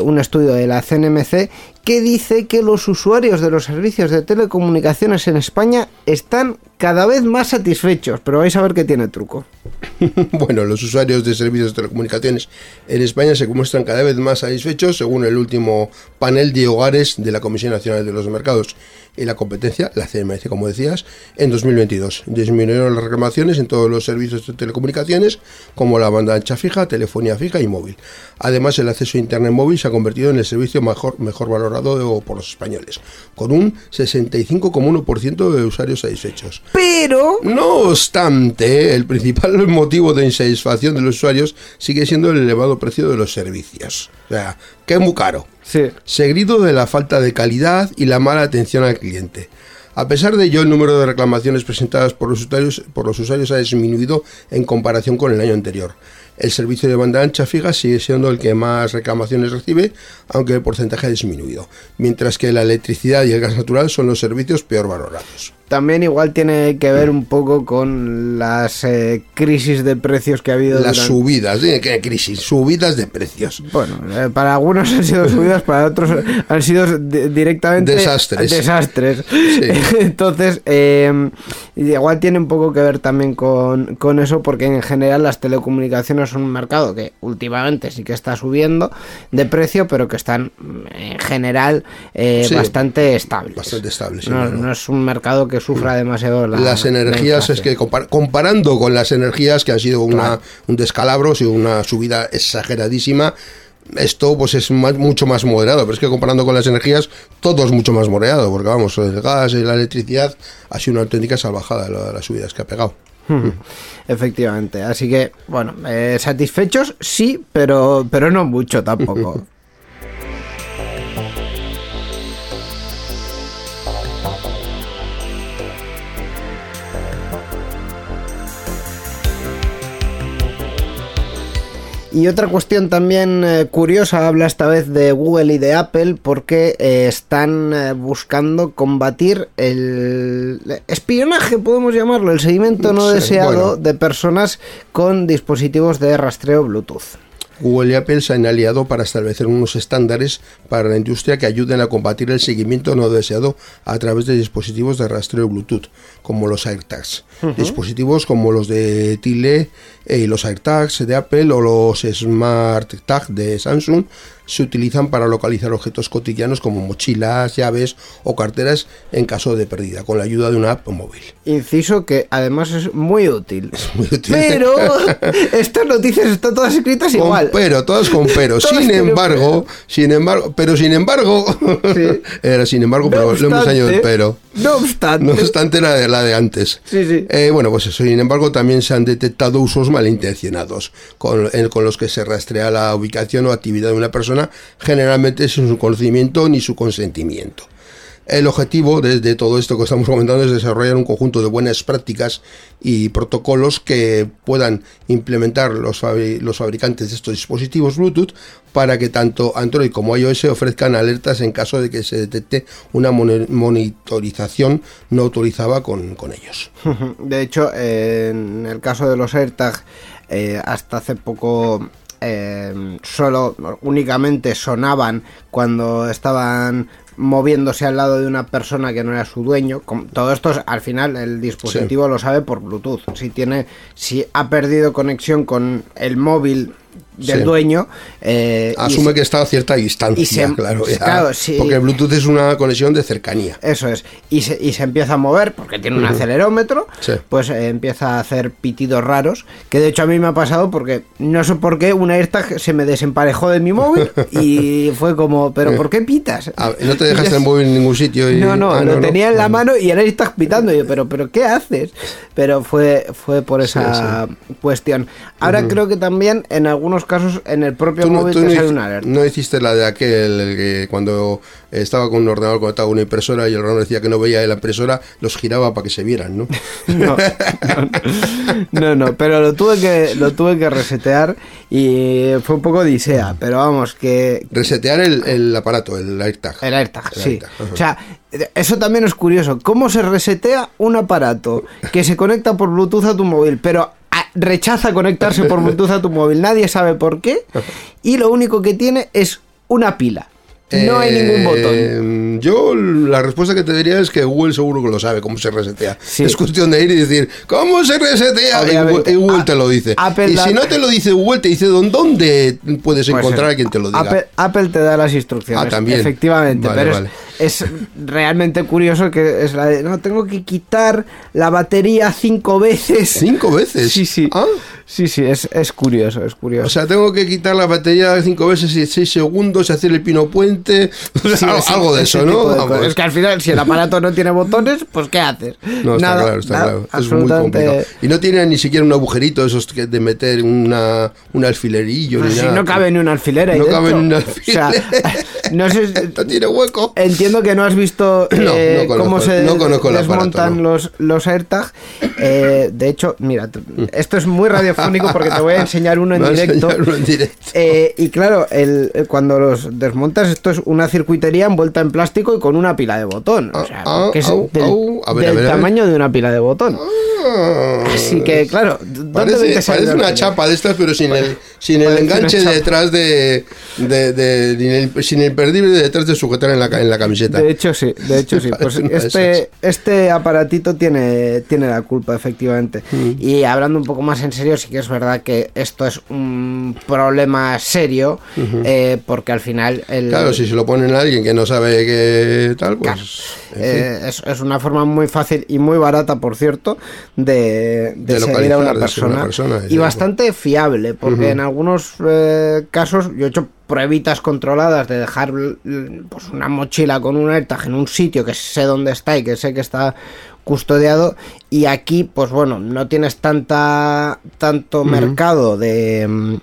un estudio de la CNMC que dice que los usuarios de los servicios de telecomunicaciones en España están cada vez más satisfechos, pero vais a ver que tiene truco. bueno, los usuarios de servicios de telecomunicaciones en España se muestran cada vez más satisfechos según el último panel de hogares de la Comisión Nacional de los Mercados y la Competencia, la CMC, como decías, en 2022. Disminuyeron las reclamaciones en todos los servicios de telecomunicaciones, como la banda ancha fija, telefonía fija y móvil. Además, el acceso a Internet móvil se ha convertido en el servicio mejor, mejor valorado por los españoles, con un 65,1% de usuarios satisfechos. Pero No obstante, el principal motivo de insatisfacción de los usuarios sigue siendo el elevado precio de los servicios. O sea, que es muy caro. sí, Seguido de la falta de calidad y la mala atención al cliente. A pesar de ello, el número de reclamaciones presentadas por los usuarios, por los usuarios ha disminuido en comparación con el año anterior. El servicio de banda ancha fija sigue siendo el que más reclamaciones recibe, aunque el porcentaje ha disminuido, mientras que la electricidad y el gas natural son los servicios peor valorados. También igual tiene que ver un poco con las eh, crisis de precios que ha habido. Las durante- subidas, ¿de qué crisis? Subidas de precios. Bueno, eh, para algunos han sido subidas, para otros han sido di- directamente Desastres. desastres. Sí. Entonces, eh, igual tiene un poco que ver también con, con eso, porque en general las telecomunicaciones son un mercado que últimamente sí que está subiendo de precio, pero que están en general eh, Sí, bastante estables. bastante estables, sí, no, no, no. no es un mercado que sufra demasiado la, las la energías, es que compar- comparando con las energías que han sido una, un descalabro, ha sido una subida exageradísima, esto pues es más- mucho más moderado, pero es que comparando con las energías, todo es mucho más moderado, porque vamos, el gas y la electricidad ha sido una auténtica salvajada la- las subidas que ha pegado. Efectivamente, así que, bueno, eh, satisfechos sí, pero, pero no mucho tampoco. Y otra cuestión también eh, curiosa, habla esta vez de Google y de Apple, porque eh, están eh, buscando combatir el espionaje, podemos llamarlo, el seguimiento no Sí, deseado bueno. de personas con dispositivos de rastreo Bluetooth. Google y Apple se han aliado para establecer unos estándares para la industria que ayuden a combatir el seguimiento no deseado a través de dispositivos de rastreo Bluetooth, como los AirTags. Dispositivos como los de Tile eh, y los AirTags de Apple o los Smart Tag de Samsung se utilizan para localizar objetos cotidianos como mochilas, llaves o carteras en caso de pérdida, con la ayuda de una app móvil. Inciso que además es muy útil. muy útil. Pero estas noticias están todas escritas Con igual. pero, todas con pero. Sin embargo, sin embargo, pero sin embargo, Sí. era sin embargo, No pero le hemos obstante, añadido pero. No obstante. No obstante, la de, la de antes. Sí, sí. Eh, bueno, pues eso. Sin embargo, también se han detectado usos malintencionados, con, con los que se rastrea la ubicación o actividad de una persona, generalmente sin su conocimiento ni su consentimiento. El objetivo de, todo esto que estamos comentando es desarrollar un conjunto de buenas prácticas y protocolos que puedan implementar los, los fabricantes de estos dispositivos Bluetooth para que tanto Android como iOS ofrezcan alertas en caso de que se detecte una moni- monitorización no autorizada con, con ellos. De hecho, en el caso de los AirTag, eh, hasta hace poco eh, solo únicamente sonaban cuando estaban moviéndose al lado de una persona que no era su dueño. Todo esto es- al final el dispositivo lo sabe por Bluetooth. Si tiene, si ha perdido conexión con el móvil del Sí. dueño, eh, Asume que está a cierta distancia, y se- claro, ya, claro, sí. porque el Bluetooth es una conexión de cercanía. Eso es. Y se, y se empieza a mover porque tiene un acelerómetro. Sí. Pues eh, empieza a hacer pitidos raros. Que de hecho a mí me ha pasado porque no sé por qué una AirTag se me desemparejó de mi móvil y fue como, ¿pero por qué pitas? ¿No te dejaste el móvil en ningún sitio? Y... No, no, Ah, lo tenía en la mano y el AirTag pitando. Y yo, ¿pero, pero qué haces? Pero fue, fue por esa cuestión. Ahora creo que también en algunos casos en el propio no, móvil te no sale hic- una alerta. no hiciste la de aquel el que cuando estaba con un ordenador conectado a una impresora y el ordenador decía que no veía la impresora, los giraba para que se vieran, ¿no? No, no, no, no, pero lo tuve que lo tuve que resetear y fue un poco odisea, pero vamos que Resetear el, el aparato, el AirTag. el AirTag, El sí. AirTag. O sea, eso también es curioso, cómo se resetea un aparato que se conecta por Bluetooth a tu móvil, pero rechaza conectarse por Bluetooth a tu móvil, nadie sabe por qué, y lo único que tiene es una pila. No hay ningún botón. Eh, Yo la respuesta que te diría es que Google seguro que lo sabe cómo se resetea. Sí. Es cuestión de ir y decir, ¿cómo se resetea? Y. Google, te lo dice. Apple y si no te lo dice Google, te dice ¿dó- dónde puedes encontrar a quien te lo diga. Apple, Apple te da las instrucciones. Ah, también. Efectivamente, Vale, pero es- vale. es, realmente curioso que es la de, no, tengo que quitar la batería cinco veces. ¿Cinco veces? Sí, sí. Ah. Sí, sí, es, es curioso, es curioso. O sea, tengo que quitar la batería cinco veces y seis segundos, hacer el pino puente, o Sí, algo, de eso, ¿no? de Vamos. Es que al final, si el aparato no tiene botones, pues ¿qué haces? No, está Nada, claro, está nada, claro. Es muy complicado. Y no tiene ni siquiera un agujerito esos que de meter una, un alfilerillo Pues ni si nada. no cabe ni un alfiler ahí No dentro. cabe ni un O alfiler. sea, no sé, tiene hueco. Entiendo que no has visto No, eh, no conozco- cómo se no desmontan aparato, los, los AirTag. Eh, de hecho, mira, esto es muy radiofónico porque te voy a enseñar uno en directo. enseñar uno en directo. Eh, y claro, el, cuando los desmontas, esto es una circuitería envuelta en plástico y con una pila de botón. O sea, Ah, que es del, ver, ver, tamaño de una pila de botón. Ah. Así que, claro, ¿dónde Parece, parece una chapa de estas, pero sin el, sin el enganche detrás de, de, de- sin el- sin el imperdible detrás de sujetar en la, en la camiseta. De hecho, sí, de hecho, sí. Pues este, este aparatito tiene, tiene la culpa, efectivamente. Mm. Y hablando un poco más en serio, sí que es verdad que esto es un problema serio, eh, porque al final el, Claro, si se lo ponen a alguien que no sabe qué tal, pues. Claro. Eh, es, es una forma muy fácil y muy barata, por cierto, de, de De seguir a una persona, una persona, y sí, bastante fiable, porque en algunos eh, casos yo he hecho pruebitas controladas de dejar pues, una mochila con un AirTag en un sitio que sé dónde está y que sé que está custodiado y aquí pues bueno no tienes tanta tanto mercado de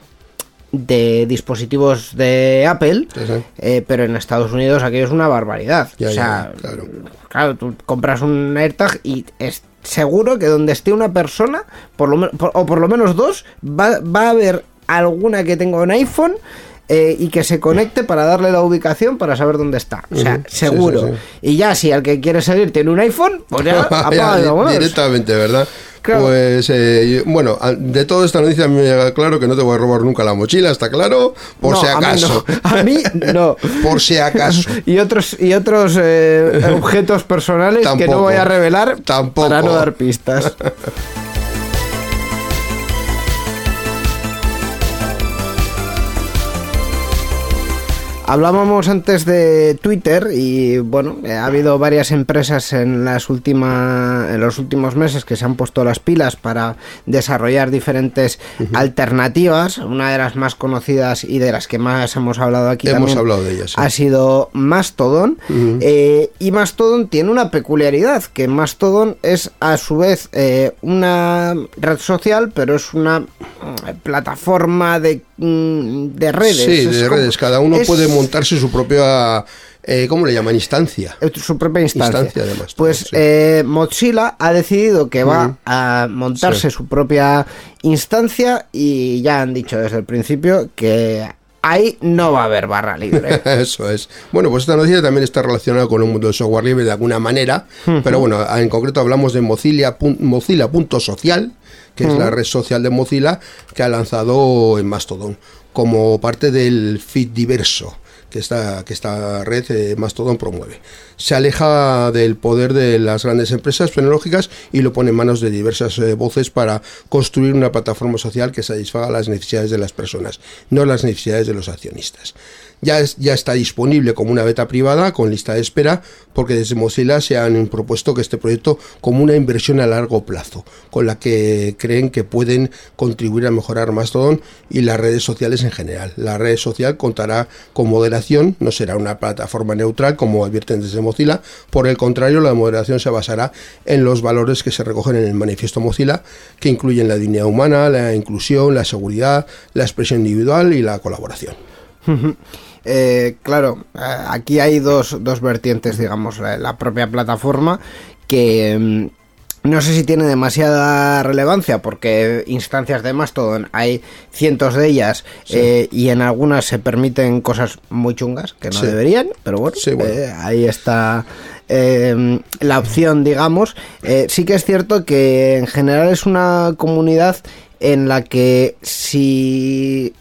de dispositivos de Apple Sí, sí. eh, pero en Estados Unidos aquello es una barbaridad. Ya, o sea, ya, claro. claro, tú compras un AirTag y es seguro que donde esté una persona, por lo por- o por lo menos dos, va, va a haber alguna que tenga un iPhone eh, y que se conecte para darle la ubicación para saber dónde está. O sea, seguro. sí, Y ya si al que quiere seguir tiene un iPhone, pues ya vámonos. directamente, ¿verdad? Claro. Pues eh, bueno, de toda esta noticia me llega claro que no te voy a robar nunca la mochila, está claro, por No, si a mí acaso. no. A mí no. Por si acaso. y otros y otros eh, objetos personales que no voy a revelar Tampoco. para no dar pistas. Hablábamos antes de Twitter y bueno, eh, ha habido varias empresas en las últimas en los últimos meses que se han puesto las pilas para desarrollar diferentes alternativas. Una de las más conocidas y de las que más hemos hablado aquí Hemos también hablado de ellas, sí. ha sido Mastodon eh, y Mastodon tiene una peculiaridad que Mastodon es a su vez eh, una red social pero es una mm, plataforma de, mm, de redes Sí, Es de como- redes. Cada uno puede montarse su propia, eh, ¿cómo le llaman? Instancia. es su propia instancia. Instancia de Mastodon, pues sí. eh, Mozilla ha decidido que va a montarse Sí. su propia instancia y ya han dicho desde el principio que ahí no va a haber barra libre. Eso es. Bueno, pues esta noticia también está relacionada con un mundo del software libre de alguna manera, pero bueno, en concreto hablamos de Mozilla, pun- Mozilla.social, que es la red social de Mozilla que ha lanzado en Mastodon como parte del feed diverso que esta, que esta red eh, Mastodon promueve. Se aleja del poder de las grandes empresas tecnológicas y lo pone en manos de diversas eh, voces para construir una plataforma social que satisfaga las necesidades de las personas, no las necesidades de los accionistas. Ya, es- ya está disponible como una beta privada con lista de espera porque desde Mozilla se han propuesto que este proyecto como una inversión a largo plazo con la que creen que pueden contribuir a mejorar Mastodon y las redes sociales en general. La red social contará con moderación no será una plataforma neutral como advierten desde Mozilla, por el contrario, la moderación se basará en los valores que se recogen en el manifiesto Mozilla, que incluyen la dignidad humana, la inclusión, la seguridad, la expresión individual y la colaboración. Eh, claro, eh, aquí hay dos, dos vertientes, digamos, la, la propia plataforma que mm, no sé si tiene demasiada relevancia porque instancias de Mastodon hay cientos de ellas eh, y en algunas se permiten cosas muy chungas que no Sí. deberían, pero bueno, Sí, bueno. eh, ahí está eh, la opción, digamos. Sí que es cierto que en general es una comunidad en la que si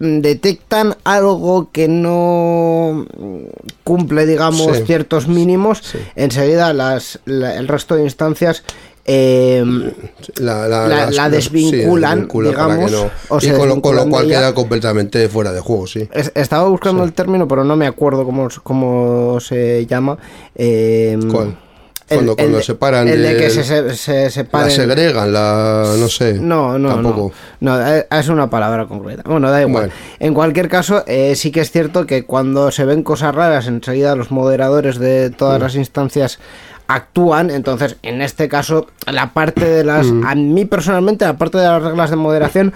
detectan algo que no cumple, digamos, Sí. ciertos mínimos, Sí. enseguida las, la- el resto de instancias eh, La, la- La- las- la las- desvinculan, desvincula digamos, que no- o y con, lo, con lo cual queda completamente fuera de juego, sí. es- estaba buscando el término, pero no me acuerdo cómo, cómo se llama. eh, ¿Cuál? El- Cuando- el cuando de- separan El de que se, se, se La segregan, la no sé. No, no, tampoco. no. No, eh, es una palabra concreta. Bueno, da igual. Bueno. En cualquier caso, eh, sí que es cierto que cuando se ven cosas raras, enseguida los moderadores de todas Mm. las instancias actúan. Entonces, en este caso, la parte de las. Mm. A mí personalmente, la parte de las reglas de moderación.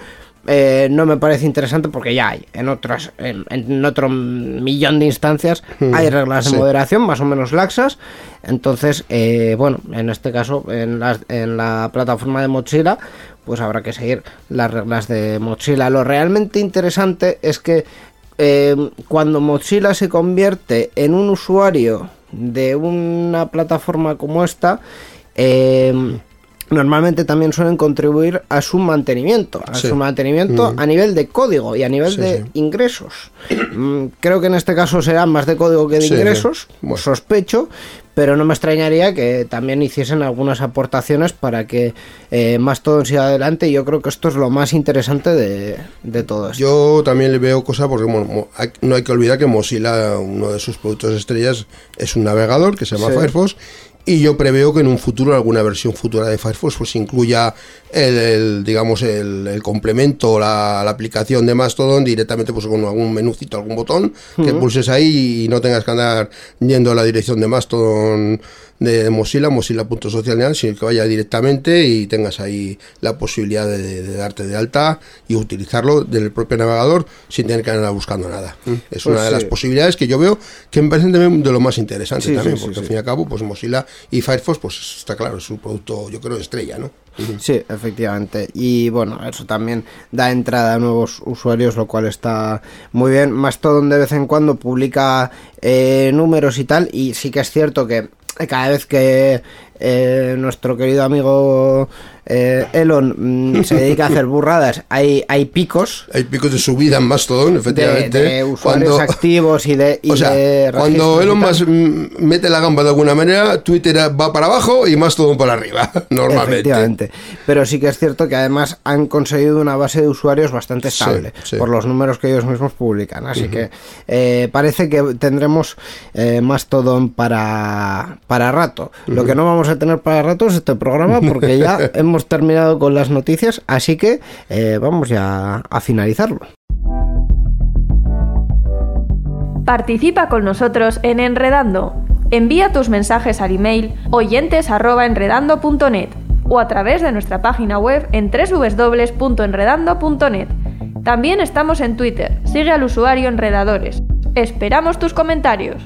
Eh, no me parece interesante porque ya hay en otras en, en otro millón de instancias hay reglas de moderación más o menos laxas entonces eh, bueno en este caso en, la plataforma de Mozilla pues habrá que seguir las reglas de Mozilla. Lo realmente interesante es que eh, cuando Mozilla se convierte en un usuario de una plataforma como esta, eh, normalmente también suelen contribuir a su mantenimiento, a Sí. su mantenimiento a nivel de código y a nivel Sí, de sí. ingresos. Mm, Creo que en este caso será más de código que de ingresos, Bueno. sospecho, pero no me extrañaría que también hiciesen algunas aportaciones para que eh, más todo siga adelante y yo creo que esto es lo más interesante de, de todo esto. Yo también le veo cosas porque bueno, no hay que olvidar que Mozilla, uno de sus productos estrellas, es un navegador que se llama. Firefox. Y yo preveo que en un futuro, alguna versión futura de Firefox, pues incluya el, el, digamos, el, el complemento, la, la aplicación de Mastodon directamente pues con algún menucito, algún botón que pulses ahí y no tengas que andar yendo a la dirección de Mastodon de Mozilla, mozilla.social, sino que vaya directamente y tengas ahí la posibilidad de, de- de darte de alta y utilizarlo del propio navegador sin tener que andar buscando nada. Es una de sí. las posibilidades que yo veo que me parecen de lo más interesante Sí, también, sí, porque al fin y al cabo, pues Mozilla y Firefox, pues está claro, es su producto, yo creo, estrella, ¿no? Sí, efectivamente. Y bueno, eso también da entrada a nuevos usuarios, lo cual está muy bien. Mastodon de vez en cuando publica eh, números y tal, y sí que es cierto que cada vez que eh, nuestro querido amigo eh, Elon mm, se dedica a hacer burradas, hay, hay picos Hay picos de subida en Mastodon, efectivamente. de usuarios Cuando- activos y de... y o sea, de cuando Elon. Musk mm, mete la gamba de alguna manera, Twitter va para abajo y Mastodon para arriba, normalmente. Efectivamente. Pero sí que es cierto que además han conseguido una base de usuarios bastante estable sí. por los números que ellos mismos publican. Así que eh, parece que tendremos eh, Mastodon para, para rato. Lo que no vamos a tener para rato es este programa porque ya hemos terminado con las noticias. Así que eh, vamos ya a finalizarlo. Participa con nosotros en Enredando. Envía tus mensajes al email oyentes@enredando.net o a través de nuestra página web en www.enredando.net. También estamos en Twitter. Sigue al usuario Enredadores. Esperamos tus comentarios.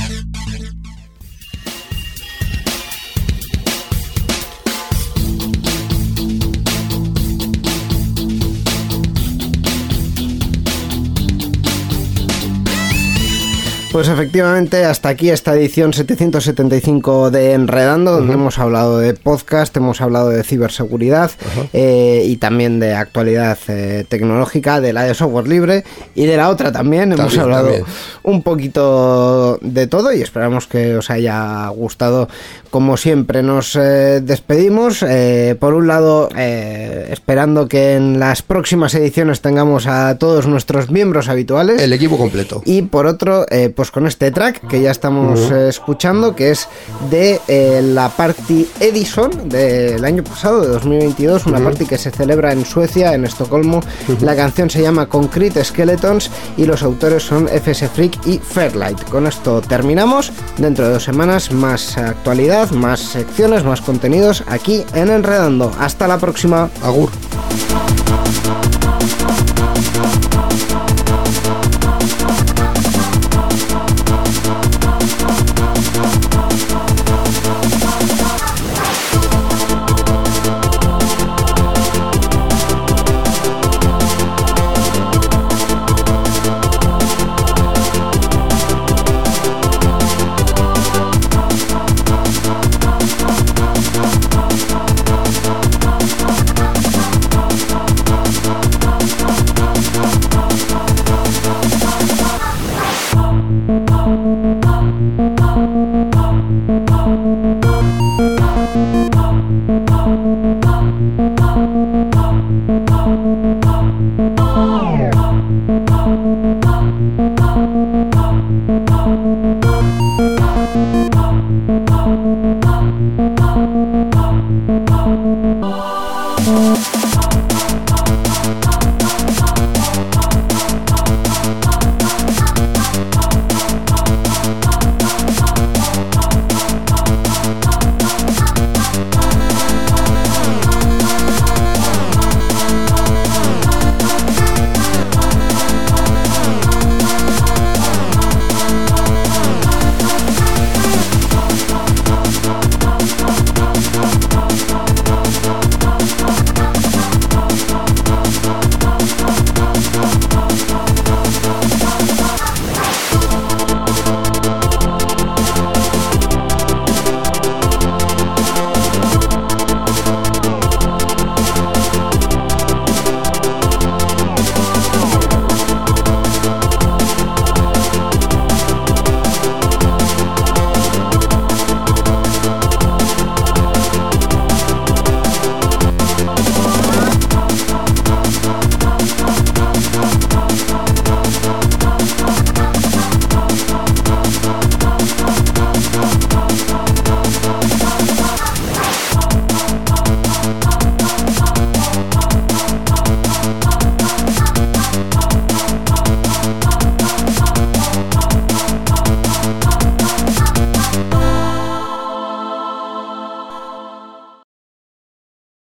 Pues efectivamente, hasta aquí esta edición 775 de Enredando, donde hemos hablado de podcast, hemos hablado de ciberseguridad eh, y también de actualidad eh, tecnológica, de la de software libre y de la otra también. hemos hablado también. un poquito de todo y esperamos que os haya gustado. Como siempre, nos eh, despedimos. eh, por un lado, eh, esperando que en las próximas ediciones tengamos a todos nuestros miembros habituales. El equipo completo. Y por otro, eh, pues con este track que ya estamos escuchando, que es de eh, la Party Edison del año pasado, de 2022, una party que se celebra en Suecia, en Estocolmo. La canción se llama Concrete Skeletons y los autores son FS Freak y Fairlight. Con esto terminamos. Dentro de dos semanas, más actualidad, más secciones, más contenidos aquí en Enredando. Hasta la próxima. Agur.